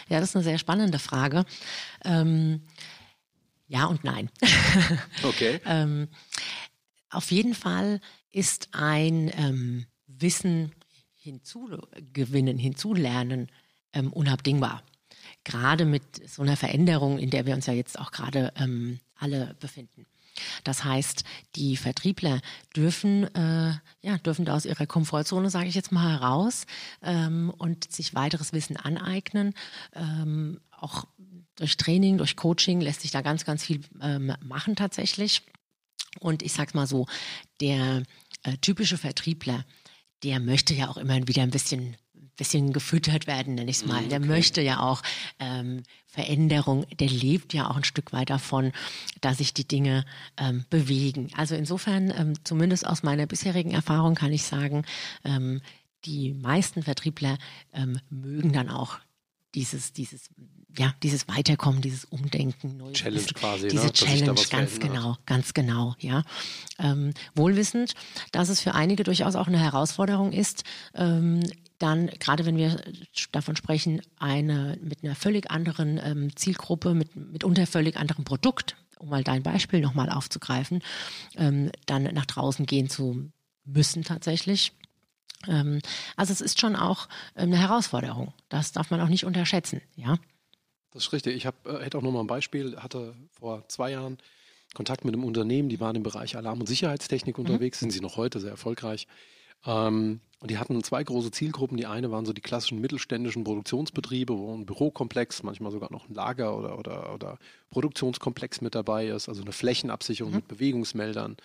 C: Ja, das ist eine sehr spannende Frage. Ähm, ja und nein. [laughs]
B: Okay.
C: ähm, auf jeden Fall ist ein ähm, Wissen hinzugewinnen, hinzulernen ähm, unabdingbar. Gerade mit so einer Veränderung, in der wir uns ja jetzt auch gerade ähm, alle befinden. Das heißt, die Vertriebler dürfen, äh, ja, dürfen da aus ihrer Komfortzone, sage ich jetzt mal, heraus ähm, und sich weiteres Wissen aneignen. Ähm, auch durch Training, durch Coaching lässt sich da ganz, ganz viel ähm, machen tatsächlich. Und ich sag's mal so, der äh, typische Vertriebler, der möchte ja auch immer wieder ein bisschen bisschen gefüttert werden, nenne ich es mal. Der okay. möchte ja auch ähm, Veränderung, der lebt ja auch ein Stück weit davon, dass sich die Dinge ähm, bewegen. Also insofern, ähm, zumindest aus meiner bisherigen Erfahrung kann ich sagen, ähm, die meisten Vertriebler ähm, mögen dann auch dieses, dieses, ja, dieses Weiterkommen, dieses Umdenken,
B: neue Challenge quasi,
C: diese
B: ne?
C: Challenge, ganz genau, ganz genau, ja. Ähm, wohlwissend, dass es für einige durchaus auch eine Herausforderung ist, ähm, dann, gerade wenn wir davon sprechen, eine mit einer völlig anderen ähm, Zielgruppe, mit mitunter völlig anderem Produkt, um mal dein Beispiel nochmal aufzugreifen, ähm, dann nach draußen gehen zu müssen tatsächlich. Ähm, also es ist schon auch ähm, eine Herausforderung. Das darf man auch nicht unterschätzen, ja.
B: Das ist richtig. Ich hab, äh, hätte auch noch mal ein Beispiel, hatte vor zwei Jahren Kontakt mit einem Unternehmen, die waren im Bereich Alarm- und Sicherheitstechnik mhm. unterwegs, sind sie noch heute sehr erfolgreich. Ähm, und die hatten zwei große Zielgruppen. Die eine waren so die klassischen mittelständischen Produktionsbetriebe, wo ein Bürokomplex, manchmal sogar noch ein Lager oder, oder, oder Produktionskomplex mit dabei ist, also eine Flächenabsicherung mhm. mit Bewegungsmeldern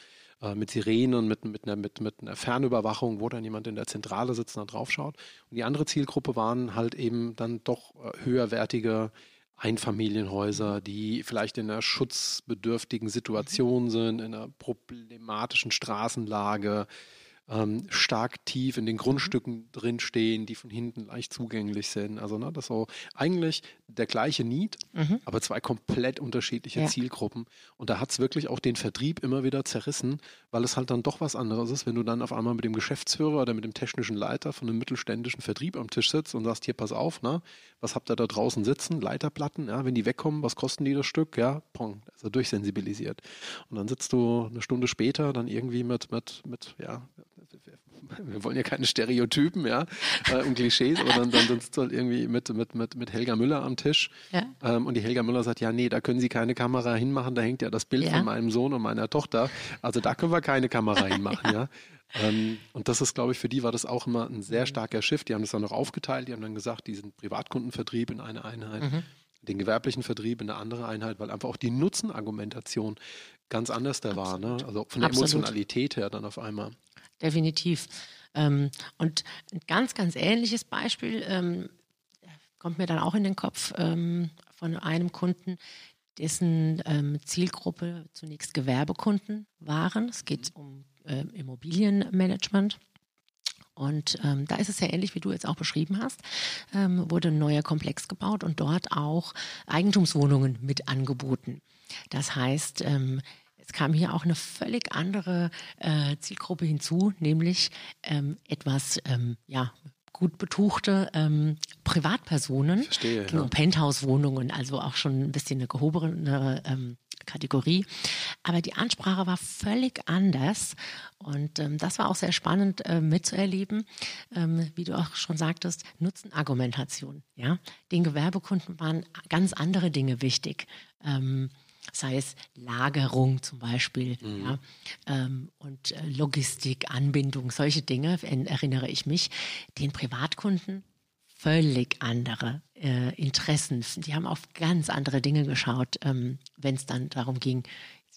B: äh, mit Sirenen, mit, mit, einer, mit, mit einer Fernüberwachung, wo dann jemand in der Zentrale sitzt und da drauf schaut. Und die andere Zielgruppe waren halt eben dann doch äh, höherwertige Einfamilienhäuser, die vielleicht in einer schutzbedürftigen Situation mhm. sind, in einer problematischen Straßenlage, ähm, stark tief in den Grundstücken drinstehen, die von hinten leicht zugänglich sind. Also ne, das so eigentlich der gleiche Need, mhm. aber zwei komplett unterschiedliche ja. Zielgruppen. Und da hat es wirklich auch den Vertrieb immer wieder zerrissen, weil es halt dann doch was anderes ist, wenn du dann auf einmal mit dem Geschäftsführer oder mit dem technischen Leiter von einem mittelständischen Vertrieb am Tisch sitzt und sagst, hier, pass auf, ne, was habt ihr da draußen sitzen? Leiterplatten, ja, wenn die wegkommen, was kosten die das Stück? Ja, pong, also durchsensibilisiert. Und dann sitzt du eine Stunde später dann irgendwie mit, mit, mit, ja, wir wollen ja keine Stereotypen, ja, äh, und Klischees, aber dann, dann sitzt du halt irgendwie mit, mit, mit, mit Helga Müller am Tisch. Ja. Ähm, und die Helga Müller sagt, ja, nee, da können Sie keine Kamera hinmachen, da hängt ja das Bild ja. von meinem Sohn und meiner Tochter. Also da können wir keine Kamera [laughs] hinmachen, ja. Ähm, und das ist, glaube ich, für die war das auch immer ein sehr starker Shift. Die haben das dann noch aufgeteilt, die haben dann gesagt, diesen Privatkundenvertrieb in eine Einheit. Mhm den gewerblichen Vertrieb in eine andere Einheit, weil einfach auch die Nutzenargumentation ganz anders da war. Ne? Also von der Absolut. Emotionalität her dann auf einmal.
C: Definitiv. Ähm, und ein ganz, ganz ähnliches Beispiel ähm, kommt mir dann auch in den Kopf ähm, von einem Kunden, dessen ähm, Zielgruppe zunächst Gewerbekunden waren. Es geht um äh, Immobilienmanagement. Und ähm, da ist es ja ähnlich, wie du jetzt auch beschrieben hast, ähm, wurde ein neuer Komplex gebaut und dort auch Eigentumswohnungen mit angeboten. Das heißt, ähm, es kam hier auch eine völlig andere äh, Zielgruppe hinzu, nämlich ähm, etwas ähm, ja, gut betuchte ähm, Privatpersonen.
B: Verstehe.
C: Ja. Penthouse-Wohnungen, also auch schon ein bisschen eine gehobene ähm, Kategorie. Aber die Ansprache war völlig anders und ähm, das war auch sehr spannend äh, mitzuerleben. Ähm, wie du auch schon sagtest, Nutzenargumentation. Ja? Den Gewerbekunden waren ganz andere Dinge wichtig. Ähm, sei es Lagerung zum Beispiel mhm. ja, ähm, und äh, Logistik, Anbindung, solche Dinge, erinnere ich mich. Den Privatkunden völlig andere äh, Interessen. Die haben auf ganz andere Dinge geschaut, ähm, wenn es dann darum ging,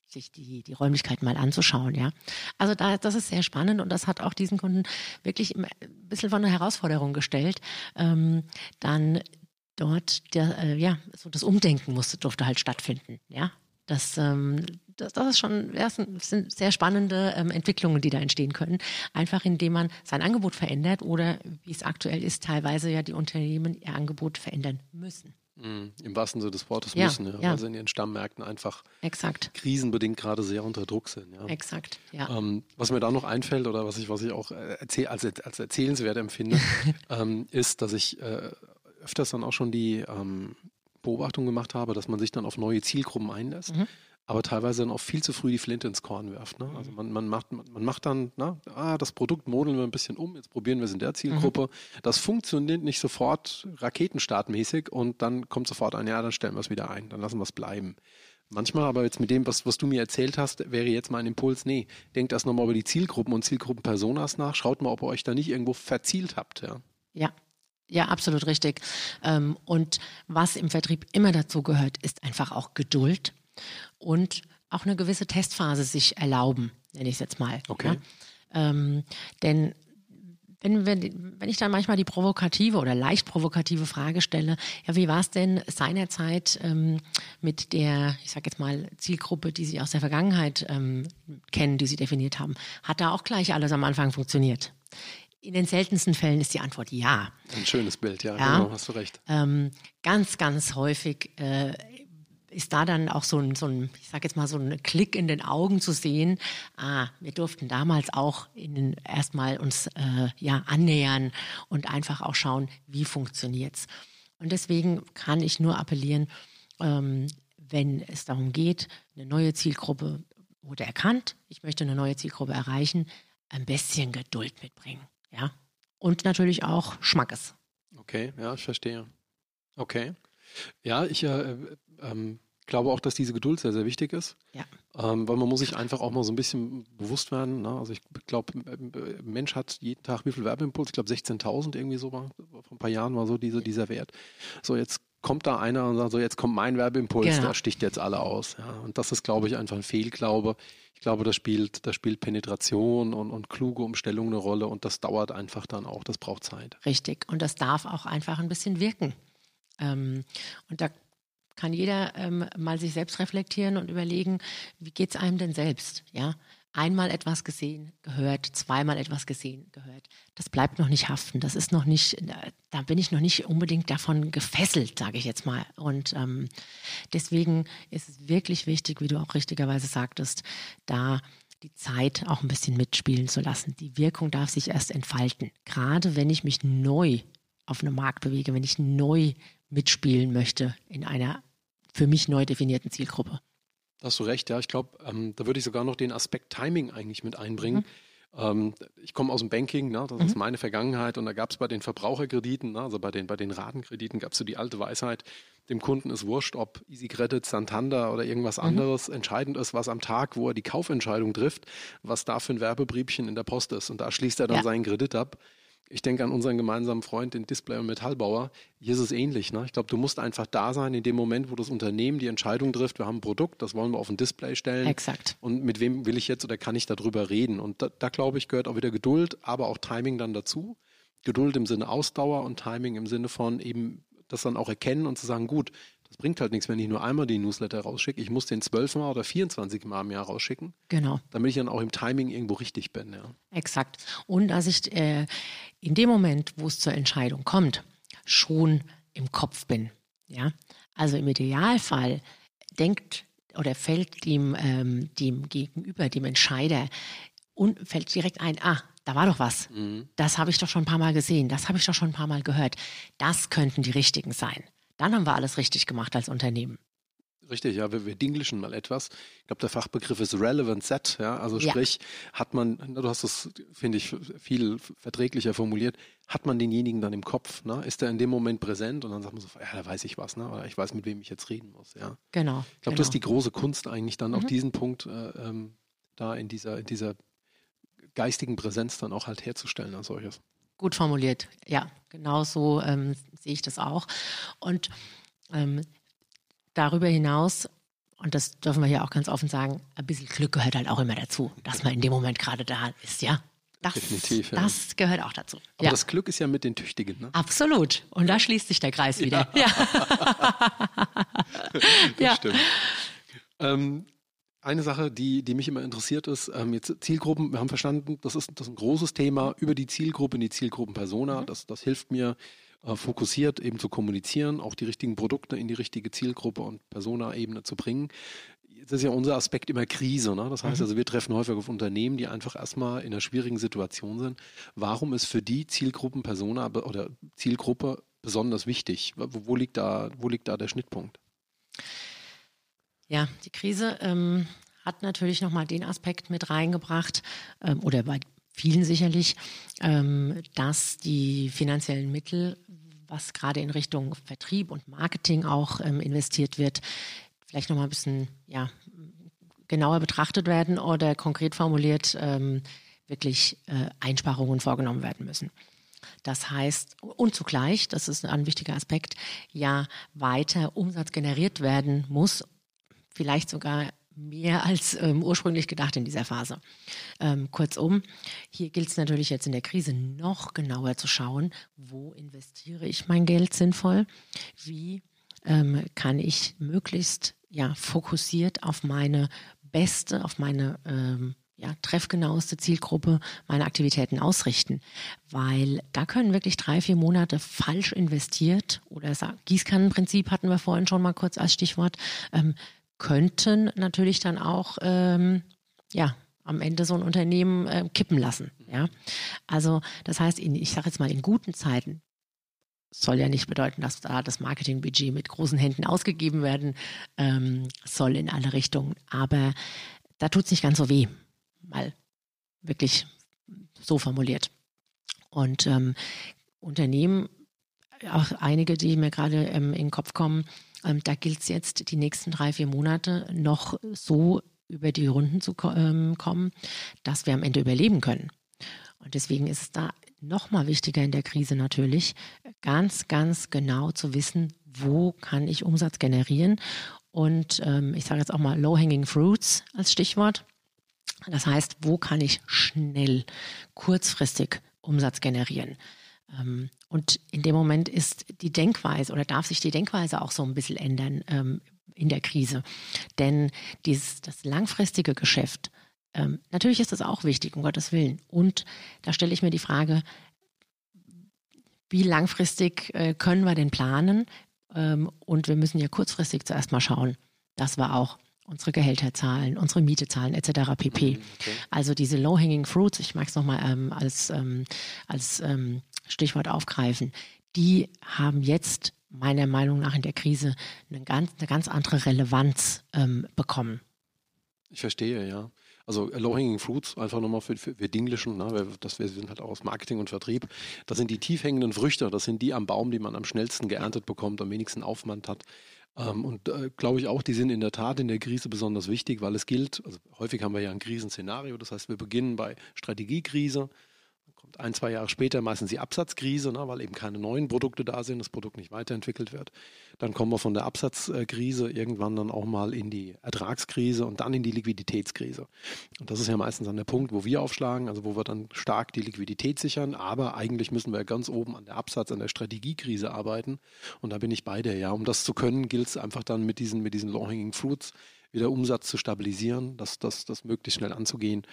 C: sich die, die Räumlichkeiten mal anzuschauen, ja. Also da, das ist sehr spannend und das hat auch diesen Kunden wirklich ein bisschen von einer Herausforderung gestellt. Ähm, dann dort der, äh, ja, so das Umdenken musste, durfte halt stattfinden, ja. Das, ähm, das, das ist schon, ja, sind sehr spannende ähm, Entwicklungen, die da entstehen können. Einfach indem man sein Angebot verändert oder, wie es aktuell ist, teilweise ja die Unternehmen ihr Angebot verändern müssen.
B: Mhm, Im wahrsten Sinne des Wortes ja, müssen, ja, ja. weil sie in ihren Stammmärkten einfach
C: Exakt.
B: krisenbedingt gerade sehr unter Druck sind. Ja.
C: Exakt, ja.
B: Ähm, was mir da noch einfällt oder was ich, was ich auch äh, erzähl, als, als erzählenswert empfinde, [laughs] ähm, ist, dass ich äh, öfters dann auch schon die ähm, Beobachtung gemacht habe, dass man sich dann auf neue Zielgruppen einlässt. Mhm aber teilweise dann auch viel zu früh die Flinte ins Korn wirft. Ne? Also man, man, macht, man macht dann, na, ah, das Produkt modeln wir ein bisschen um, jetzt probieren wir es in der Zielgruppe. Mhm. Das funktioniert nicht sofort raketenstartmäßig und dann kommt sofort ein, ja, dann stellen wir es wieder ein, dann lassen wir es bleiben. Manchmal aber jetzt mit dem, was, was du mir erzählt hast, wäre jetzt mein Impuls, nee, denkt erst nochmal über die Zielgruppen und Zielgruppenpersonas nach, schaut mal, ob ihr euch da nicht irgendwo verzielt habt. Ja,
C: ja ja, absolut richtig. Ähm, und was im Vertrieb immer dazu gehört, ist einfach auch Geduld und auch eine gewisse Testphase sich erlauben, nenne ich es jetzt mal.
B: Okay.
C: Ja? Ähm, denn wenn, wenn, wenn ich dann manchmal die provokative oder leicht provokative Frage stelle, ja, wie war es denn seinerzeit ähm, mit der, ich sage jetzt mal, Zielgruppe, die Sie aus der Vergangenheit ähm, kennen, die Sie definiert haben, hat da auch gleich alles am Anfang funktioniert? In den seltensten Fällen ist die Antwort ja.
B: Ein schönes Bild, ja, ja. genau, hast du recht.
C: Ähm, ganz, ganz häufig äh, ist da dann auch so ein, so ein ich sage jetzt mal, so ein Klick in den Augen zu sehen. Ah, wir durften damals auch in, erstmal uns äh, ja annähern und einfach auch schauen, wie funktioniert's. Und deswegen kann ich nur appellieren, ähm, wenn es darum geht, eine neue Zielgruppe wurde erkannt, ich möchte eine neue Zielgruppe erreichen, ein bisschen Geduld mitbringen. Ja. Und natürlich auch Schmackes.
B: Okay, ja, ich verstehe. Okay. Ja, ich äh, ähm, glaube auch, dass diese Geduld sehr, sehr wichtig ist.
C: Ja.
B: Ähm, weil man muss sich einfach auch mal so ein bisschen bewusst werden. Ne? Also ich glaube, ein Mensch hat jeden Tag wie viel Werbeimpuls? Ich glaube 16.000 irgendwie so war. Vor ein paar Jahren war so diese, dieser Wert. So, jetzt kommt da einer und sagt so, jetzt kommt mein Werbeimpuls, genau. der sticht jetzt alle aus. Ja. Und das ist, glaube ich, einfach ein Fehlglaube. Ich glaube, da spielt, da spielt Penetration und, und kluge Umstellung eine Rolle und das dauert einfach dann auch, das braucht Zeit.
C: Richtig. Und das darf auch einfach ein bisschen wirken. Ähm, und da kann jeder ähm, mal sich selbst reflektieren und überlegen, wie geht es einem denn selbst? Ja, einmal etwas gesehen, gehört, zweimal etwas gesehen, gehört. Das bleibt noch nicht haften. Das ist noch nicht, da bin ich noch nicht unbedingt davon gefesselt, sage ich jetzt mal. Und ähm, deswegen ist es wirklich wichtig, wie du auch richtigerweise sagtest, da die Zeit auch ein bisschen mitspielen zu lassen. Die Wirkung darf sich erst entfalten. Gerade wenn ich mich neu auf einem Markt bewege, wenn ich neu mitspielen möchte in einer für mich neu definierten Zielgruppe.
B: Da hast du recht, ja. Ich glaube, ähm, da würde ich sogar noch den Aspekt Timing eigentlich mit einbringen. Mhm. Ähm, ich komme aus dem Banking, ne, das mhm. ist meine Vergangenheit und da gab es bei den Verbraucherkrediten, ne, also bei den, bei den Ratenkrediten gab es so die alte Weisheit, dem Kunden ist wurscht, ob Easy Credit, Santander oder irgendwas mhm. anderes. Entscheidend ist, was am Tag, wo er die Kaufentscheidung trifft, was da für ein Werbebriebchen in der Post ist. Und da schließt er dann ja. seinen Kredit ab. Ich denke an unseren gemeinsamen Freund, den Display- und Metallbauer. Hier ist es ähnlich. Ne? Ich glaube, du musst einfach da sein in dem Moment, wo das Unternehmen die Entscheidung trifft, wir haben ein Produkt, das wollen wir auf ein Display stellen.
C: Exakt.
B: Und mit wem will ich jetzt oder kann ich darüber reden? Und da, da glaube ich, gehört auch wieder Geduld, aber auch Timing dann dazu. Geduld im Sinne Ausdauer und Timing im Sinne von eben das dann auch erkennen und zu sagen, gut, das bringt halt nichts, wenn ich nur einmal die Newsletter rausschicke. Ich muss den zwölfmal oder 24 Mal im Jahr rausschicken.
C: Genau.
B: Damit ich dann auch im Timing irgendwo richtig bin. Ja.
C: Exakt. Und dass ich äh, in dem Moment, wo es zur Entscheidung kommt, schon im Kopf bin. Ja. Also im Idealfall denkt oder fällt dem, ähm, dem Gegenüber, dem Entscheider, und fällt direkt ein, ah, da war doch was. Mhm. Das habe ich doch schon ein paar Mal gesehen, das habe ich doch schon ein paar Mal gehört. Das könnten die richtigen sein dann haben wir alles richtig gemacht als Unternehmen.
B: Richtig, ja, wir, wir dinglischen mal etwas. Ich glaube, der Fachbegriff ist Relevant Set, ja. Also sprich, ja. hat man, du hast das, finde ich, viel verträglicher formuliert, hat man denjenigen dann im Kopf, ne? Ist er in dem Moment präsent und dann sagt man so, ja, da weiß ich was, ne? Oder ich weiß, mit wem ich jetzt reden muss, ja.
C: Genau.
B: Ich glaube, genau. das ist die große Kunst eigentlich dann, mhm. auch diesen Punkt äh, ähm, da in dieser, in dieser geistigen Präsenz dann auch halt herzustellen als solches.
C: Gut formuliert, ja, genau so ähm, sehe ich das auch. Und ähm, darüber hinaus, und das dürfen wir hier auch ganz offen sagen, ein bisschen Glück gehört halt auch immer dazu, dass man in dem Moment gerade da ist, ja. Das,
B: Definitiv,
C: ja. das gehört auch dazu.
B: Aber ja. das Glück ist ja mit den Tüchtigen, ne?
C: Absolut. Und da schließt sich der Kreis wieder. Ja. [laughs]
B: ja. das stimmt. Ähm, eine Sache, die, die mich immer interessiert ist, ähm, jetzt Zielgruppen, wir haben verstanden, das ist, das ist ein großes Thema über die Zielgruppe, in die Zielgruppenpersona. Mhm. Das, das hilft mir, äh, fokussiert eben zu kommunizieren, auch die richtigen Produkte in die richtige Zielgruppe und Persona-Ebene zu bringen. Das ist ja unser Aspekt immer Krise. Ne? Das heißt mhm. also, wir treffen häufig auf Unternehmen, die einfach erstmal in einer schwierigen Situation sind. Warum ist für die Zielgruppenpersona oder Zielgruppe besonders wichtig? Wo, wo, liegt, da, wo liegt da der Schnittpunkt?
C: Ja, die Krise ähm, hat natürlich nochmal den Aspekt mit reingebracht, ähm, oder bei vielen sicherlich, ähm, dass die finanziellen Mittel, was gerade in Richtung Vertrieb und Marketing auch ähm, investiert wird, vielleicht nochmal ein bisschen ja, genauer betrachtet werden oder konkret formuliert ähm, wirklich äh, Einsparungen vorgenommen werden müssen. Das heißt, und zugleich, das ist ein wichtiger Aspekt, ja weiter Umsatz generiert werden muss, vielleicht sogar mehr als ähm, ursprünglich gedacht in dieser Phase. Ähm, kurzum, hier gilt es natürlich jetzt in der Krise noch genauer zu schauen, wo investiere ich mein Geld sinnvoll, wie ähm, kann ich möglichst ja, fokussiert auf meine beste, auf meine ähm, ja, treffgenaueste Zielgruppe meine Aktivitäten ausrichten. Weil da können wirklich drei, vier Monate falsch investiert oder Gießkannenprinzip hatten wir vorhin schon mal kurz als Stichwort, ähm, könnten natürlich dann auch ähm, ja am Ende so ein Unternehmen äh, kippen lassen. Ja, also das heißt, in, ich sage jetzt mal in guten Zeiten soll ja nicht bedeuten, dass da das Marketingbudget mit großen Händen ausgegeben werden ähm, soll in alle Richtungen. Aber da tut es nicht ganz so weh, mal wirklich so formuliert. Und ähm, Unternehmen, auch einige, die mir gerade ähm, in den Kopf kommen, ähm, da gilt es jetzt, die nächsten drei, vier Monate noch so über die Runden zu ähm, kommen, dass wir am Ende überleben können. Und deswegen ist es da nochmal wichtiger in der Krise natürlich, ganz, ganz genau zu wissen, wo kann ich Umsatz generieren. Und ähm, ich sage jetzt auch mal Low-Hanging Fruits als Stichwort. Das heißt, wo kann ich schnell, kurzfristig Umsatz generieren? Ähm, und in dem Moment ist die Denkweise oder darf sich die Denkweise auch so ein bisschen ändern ähm, in der Krise. Denn dieses, das langfristige Geschäft Ähm, natürlich ist das auch wichtig, um Gottes Willen. Und da stelle ich mir die Frage, wie langfristig äh, können wir denn planen? Ähm, und wir müssen ja kurzfristig zuerst mal schauen, dass wir auch unsere Gehälter zahlen, unsere Miete zahlen, etc. pp. Mhm, okay. Also diese Low-Hanging Fruits, ich mag es nochmal ähm, als, ähm, als ähm, Stichwort aufgreifen, die haben jetzt meiner Meinung nach in der Krise eine ganz, eine ganz andere Relevanz ähm, bekommen.
B: Ich verstehe, ja. Also äh, Low-Hanging Fruits, einfach nochmal für, für, für Dinglischen, ne, das wir sind halt auch aus Marketing und Vertrieb. Das sind die tief hängenden Früchte, das sind die am Baum, die man am schnellsten geerntet bekommt, am wenigsten Aufwand hat. Ähm, und äh, glaube ich auch, die sind in der Tat in der Krise besonders wichtig, weil es gilt, also häufig haben wir ja ein Krisenszenario, das heißt, wir beginnen bei Strategiekrise, kommt ein, zwei Jahre später meistens die Absatzkrise, ne, weil eben keine neuen Produkte da sind, das Produkt nicht weiterentwickelt wird. Dann kommen wir von der Absatzkrise irgendwann dann auch mal in die Ertragskrise und dann in die Liquiditätskrise. Und das ist ja meistens an der Punkt, wo wir aufschlagen, also wo wir dann stark die Liquidität sichern, aber eigentlich müssen wir ganz oben an der Absatz, an der Strategiekrise arbeiten. Und da bin ich bei dir, ja. Um das zu können, gilt es einfach dann mit diesen, mit diesen Low-Hanging Fruits wieder Umsatz zu stabilisieren, das, das, das möglichst schnell anzugehen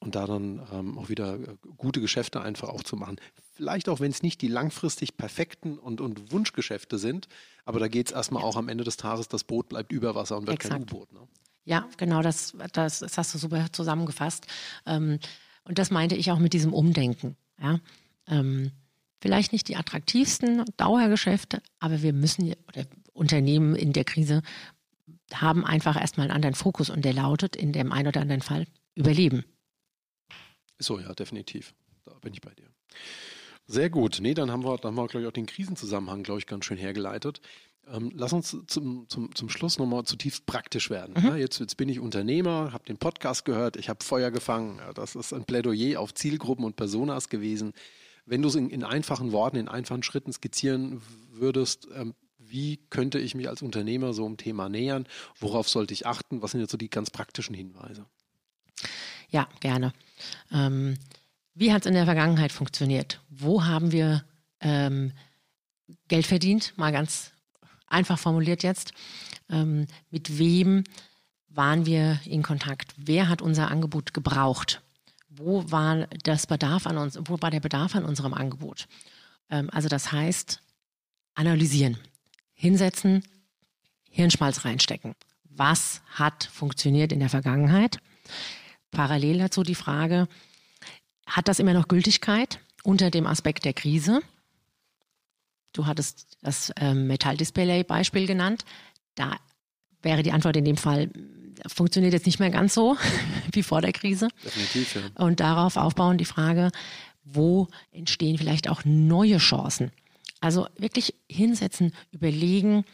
B: und da dann ähm, auch wieder äh, gute Geschäfte einfach auch zu machen. Vielleicht auch, wenn es nicht die langfristig perfekten und, und Wunschgeschäfte sind, aber da geht es erstmal auch am Ende des Tages, das Boot bleibt über Wasser und wird Exakt. kein U-Boot. Ne?
C: Ja, genau, das, das, das, hast du super zusammengefasst. Ähm, und das meinte ich auch mit diesem Umdenken. Ja? Ähm, vielleicht nicht die attraktivsten Dauergeschäfte, aber wir müssen, oder Unternehmen in der Krise haben einfach erstmal einen anderen Fokus und der lautet in dem einen oder anderen Fall Überleben.
B: So, ja, definitiv. Da bin ich bei dir. Sehr gut. Nee, dann haben wir, dann haben wir glaube ich, auch den Krisenzusammenhang, glaube ich, ganz schön hergeleitet. Ähm, lass uns zum, zum, zum Schluss nochmal zutiefst praktisch werden. Mhm. Ja, jetzt, jetzt bin ich Unternehmer, habe den Podcast gehört, ich habe Feuer gefangen. Ja, das ist ein Plädoyer auf Zielgruppen und Personas gewesen. Wenn du es in, in, einfachen Worten, in einfachen Schritten skizzieren würdest, ähm, wie könnte ich mich als Unternehmer so einem Thema nähern? Worauf sollte ich achten? Was sind jetzt so die ganz praktischen Hinweise?
C: Ja, gerne. Ähm, wie hat es in der Vergangenheit funktioniert? Wo haben wir ähm, Geld verdient? Mal ganz einfach formuliert jetzt. Ähm, mit wem waren wir in Kontakt? Wer hat unser Angebot gebraucht? Wo war das Bedarf an uns? Wo war der Bedarf an unserem Angebot? Ähm, also das heißt, analysieren, hinsetzen, Hirnschmalz reinstecken. Was hat funktioniert in der Vergangenheit? Parallel dazu die Frage, hat das immer noch Gültigkeit unter dem Aspekt der Krise? Du hattest das ähm, Metalldisplay-Beispiel genannt. Da wäre die Antwort in dem Fall, funktioniert jetzt nicht mehr ganz so [laughs] wie vor der Krise. Definitiv, ja. Und darauf aufbauen die Frage, wo entstehen vielleicht auch neue Chancen? Also wirklich hinsetzen, überlegen,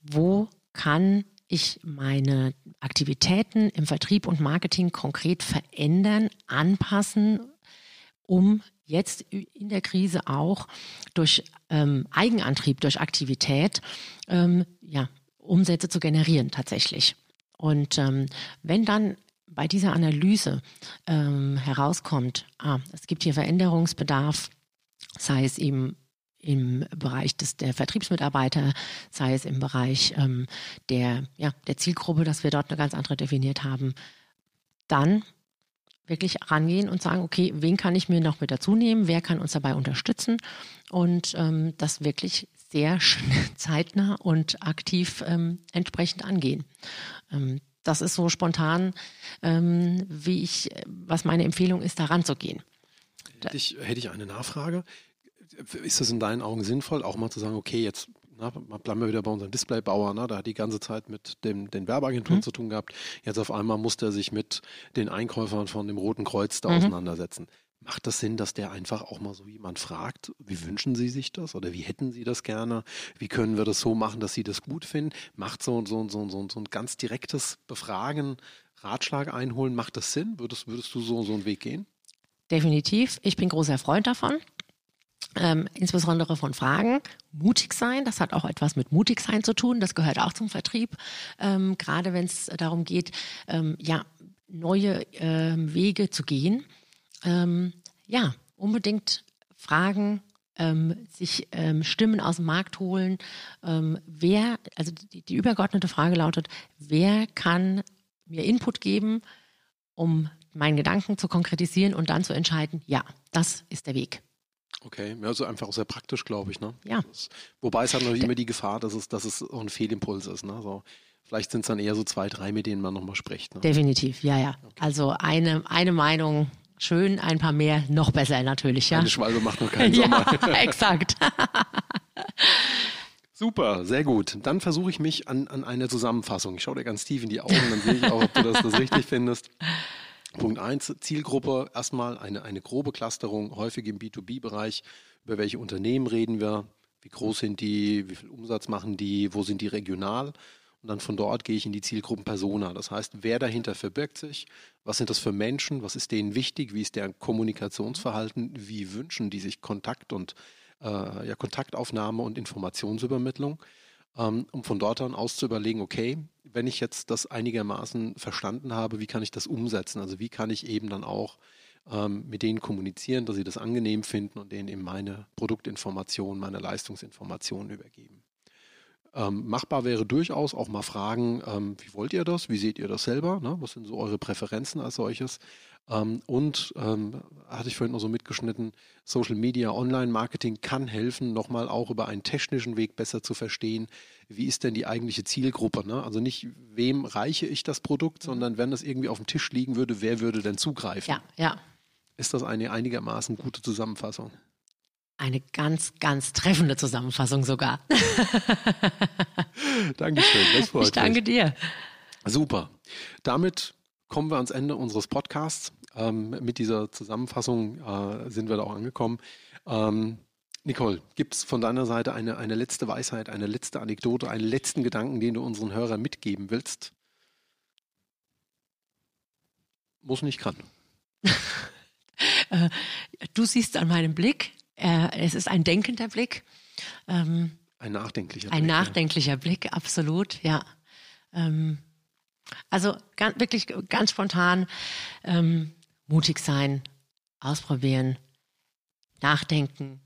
C: wo kann ich meine Aktivitäten im Vertrieb und Marketing konkret verändern, anpassen, um jetzt in der Krise auch durch ähm, Eigenantrieb, durch Aktivität, ähm, ja, Umsätze zu generieren tatsächlich. Und ähm, wenn dann bei dieser Analyse ähm, herauskommt, ah, es gibt hier Veränderungsbedarf, sei es eben im Bereich des, der Vertriebsmitarbeiter, sei es im Bereich ähm, der, ja, der Zielgruppe, dass wir dort eine ganz andere definiert haben, dann wirklich rangehen und sagen, okay, wen kann ich mir noch mit dazu nehmen, wer kann uns dabei unterstützen und ähm, das wirklich sehr [laughs] zeitnah und aktiv ähm, entsprechend angehen. Ähm, das ist so spontan, ähm, wie ich, was meine Empfehlung ist, da ranzugehen.
B: Hätte ich, hätte ich eine Nachfrage. Ist es in deinen Augen sinnvoll, auch mal zu sagen, okay, jetzt na, bleiben wir wieder bei unserem Displaybauer, na, da hat die ganze Zeit mit dem, den Werbeagenturen mhm. zu tun gehabt. Jetzt auf einmal muss er sich mit den Einkäufern von dem Roten Kreuz da mhm. auseinandersetzen. Macht das Sinn, dass der einfach auch mal so jemand fragt, wie wünschen Sie sich das oder wie hätten Sie das gerne? Wie können wir das so machen, dass Sie das gut finden? Macht so, so, so, so, so ein ganz direktes Befragen, Ratschlag einholen, macht das Sinn? Würdest, würdest du so, so einen Weg gehen?
C: Definitiv. Ich bin großer Freund davon ähm, insbesondere von Fragen. Mutig sein, das hat auch etwas mit mutig sein zu tun. Das gehört auch zum Vertrieb, ähm, gerade wenn es darum geht, ähm, ja neue ähm, Wege zu gehen. Ähm, ja, unbedingt Fragen, ähm, sich ähm, Stimmen aus dem Markt holen. Ähm, wer, also die, die übergeordnete Frage lautet, wer kann mir Input geben um meinen Gedanken zu konkretisieren und dann zu entscheiden, ja, das ist der Weg.
B: Okay, also einfach sehr praktisch, glaube ich. Ne?
C: Ja.
B: Ist, wobei es hat natürlich immer die Gefahr, dass es, dass es auch ein Fehlimpuls ist. Ne? So, vielleicht sind es dann eher so zwei, drei, mit denen man nochmal spricht. Ne?
C: Definitiv, ja, ja. Okay. Also eine, eine Meinung schön, ein paar mehr, noch besser natürlich. Ja?
B: Eine Schwalbe macht noch keinen [laughs] Sommer.
C: ja, [laughs] exakt. [laughs]
B: Super, sehr gut. Dann versuche ich mich an, an eine Zusammenfassung. Ich schaue dir ganz tief in die Augen, dann sehe ich auch, ob du das, das richtig findest. Punkt eins Zielgruppe, erstmal eine, eine grobe Clusterung, häufig im B2B-Bereich. Über welche Unternehmen reden wir? Wie groß sind die? Wie viel Umsatz machen die? Wo sind die regional? Und dann von dort gehe ich in die Zielgruppen Persona. Das heißt, wer dahinter verbirgt sich? Was sind das für Menschen? Was ist denen wichtig? Wie ist deren Kommunikationsverhalten? Wie wünschen die sich Kontakt und äh, ja, Kontaktaufnahme und Informationsübermittlung, ähm, um von dort an aus zu überlegen, okay, wenn ich jetzt das einigermaßen verstanden habe, wie kann ich das umsetzen? Also wie kann ich eben dann auch ähm, mit denen kommunizieren, dass sie das angenehm finden und denen eben meine Produktinformationen, meine Leistungsinformationen übergeben. Ähm, machbar wäre durchaus auch mal fragen, ähm, wie wollt ihr das? Wie seht ihr das selber? Ne? Was sind so eure Präferenzen als solches? Ähm, und ähm, hatte ich vorhin noch so mitgeschnitten, Social Media, Online-Marketing kann helfen, nochmal auch über einen technischen Weg besser zu verstehen, wie ist denn die eigentliche Zielgruppe. Ne? Also nicht, wem reiche ich das Produkt, mhm. sondern wenn das irgendwie auf dem Tisch liegen würde, wer würde denn zugreifen?
C: Ja, ja.
B: Ist das eine einigermaßen gute Zusammenfassung?
C: Eine ganz, ganz treffende Zusammenfassung sogar. [laughs]
B: Dankeschön, das freut
C: Ich danke
B: mich.
C: dir.
B: Super. Damit kommen wir ans Ende unseres Podcasts. Ähm, mit dieser Zusammenfassung äh, sind wir da auch angekommen. Ähm, Nicole, gibt es von deiner Seite eine, eine letzte Weisheit, eine letzte Anekdote, einen letzten Gedanken, den du unseren Hörern mitgeben willst? Muss nicht kann. [laughs]
C: Äh, du siehst an meinem Blick, äh, es ist ein denkender Blick.
B: Ähm, ein nachdenklicher
C: Blick. Ein nachdenklicher ja. Blick, absolut, ja. Ähm, also ganz, wirklich ganz spontan ähm, mutig sein, ausprobieren, nachdenken,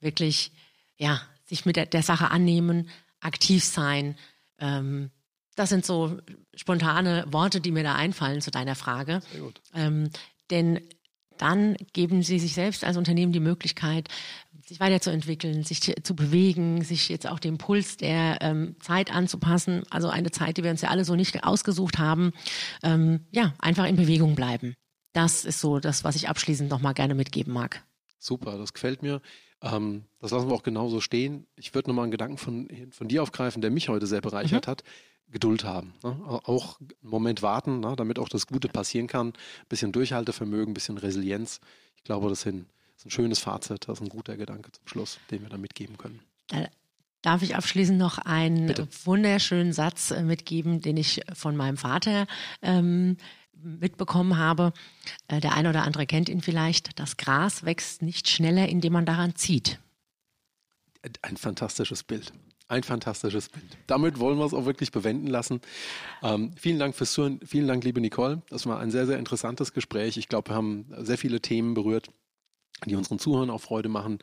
C: wirklich ja sich mit der, der Sache annehmen, aktiv sein. Ähm, das sind so spontane Worte, die mir da einfallen zu deiner Frage. Sehr gut. Ähm, denn dann geben sie sich selbst als Unternehmen die Möglichkeit, sich weiterzuentwickeln, sich zu bewegen, sich jetzt auch dem Puls der ähm, Zeit anzupassen. Also eine Zeit, die wir uns ja alle so nicht ausgesucht haben. Ähm, ja, einfach in Bewegung bleiben. Das ist so das, was ich abschließend nochmal gerne mitgeben mag.
B: Super, das gefällt mir. Ähm, das lassen wir auch genauso stehen. Ich würde nochmal einen Gedanken von, von dir aufgreifen, der mich heute sehr bereichert mhm. hat. Geduld haben. Ne? Auch einen Moment warten, ne? damit auch das Gute passieren kann. Ein bisschen Durchhaltevermögen, ein bisschen Resilienz. Ich glaube, das sind ist ein schönes Fazit, das ist ein guter Gedanke zum Schluss, den wir da mitgeben können.
C: Da darf ich abschließend noch einen Bitte. wunderschönen Satz äh, mitgeben, den ich von meinem Vater ähm, mitbekommen habe. Äh, der eine oder andere kennt ihn vielleicht. Das Gras wächst nicht schneller, indem man daran zieht.
B: Ein fantastisches Bild. Ein fantastisches Bild. Damit wollen wir es auch wirklich bewenden lassen. Ähm, vielen Dank fürs Zuhören. Vielen Dank, liebe Nicole. Das war ein sehr, sehr interessantes Gespräch. Ich glaube, wir haben sehr viele Themen berührt, die unseren Zuhörern auch Freude machen.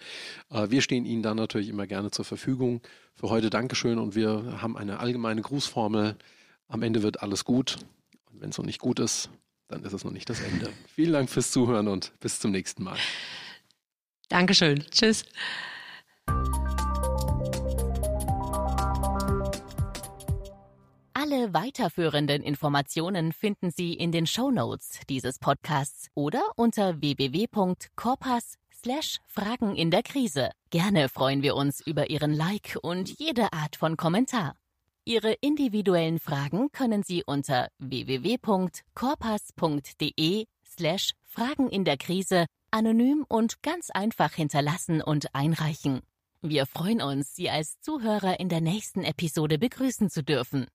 B: Äh, wir stehen Ihnen dann natürlich immer gerne zur Verfügung. Für heute Dankeschön und wir haben eine allgemeine Grußformel. Am Ende wird alles gut. Wenn es noch nicht gut ist, dann ist es noch nicht das Ende. [laughs] Vielen Dank fürs Zuhören und bis zum nächsten Mal.
C: Dankeschön. Tschüss.
A: Alle weiterführenden Informationen finden Sie in den Show Notes dieses Podcasts oder unter www.corpas Fragen in der Krise. Gerne freuen wir uns über Ihren Like und jede Art von Kommentar. Ihre individuellen Fragen können Sie unter www.corpas.de slash Fragen in der Krise anonym und ganz einfach hinterlassen und einreichen. Wir freuen uns, Sie als Zuhörer in der nächsten Episode begrüßen zu dürfen.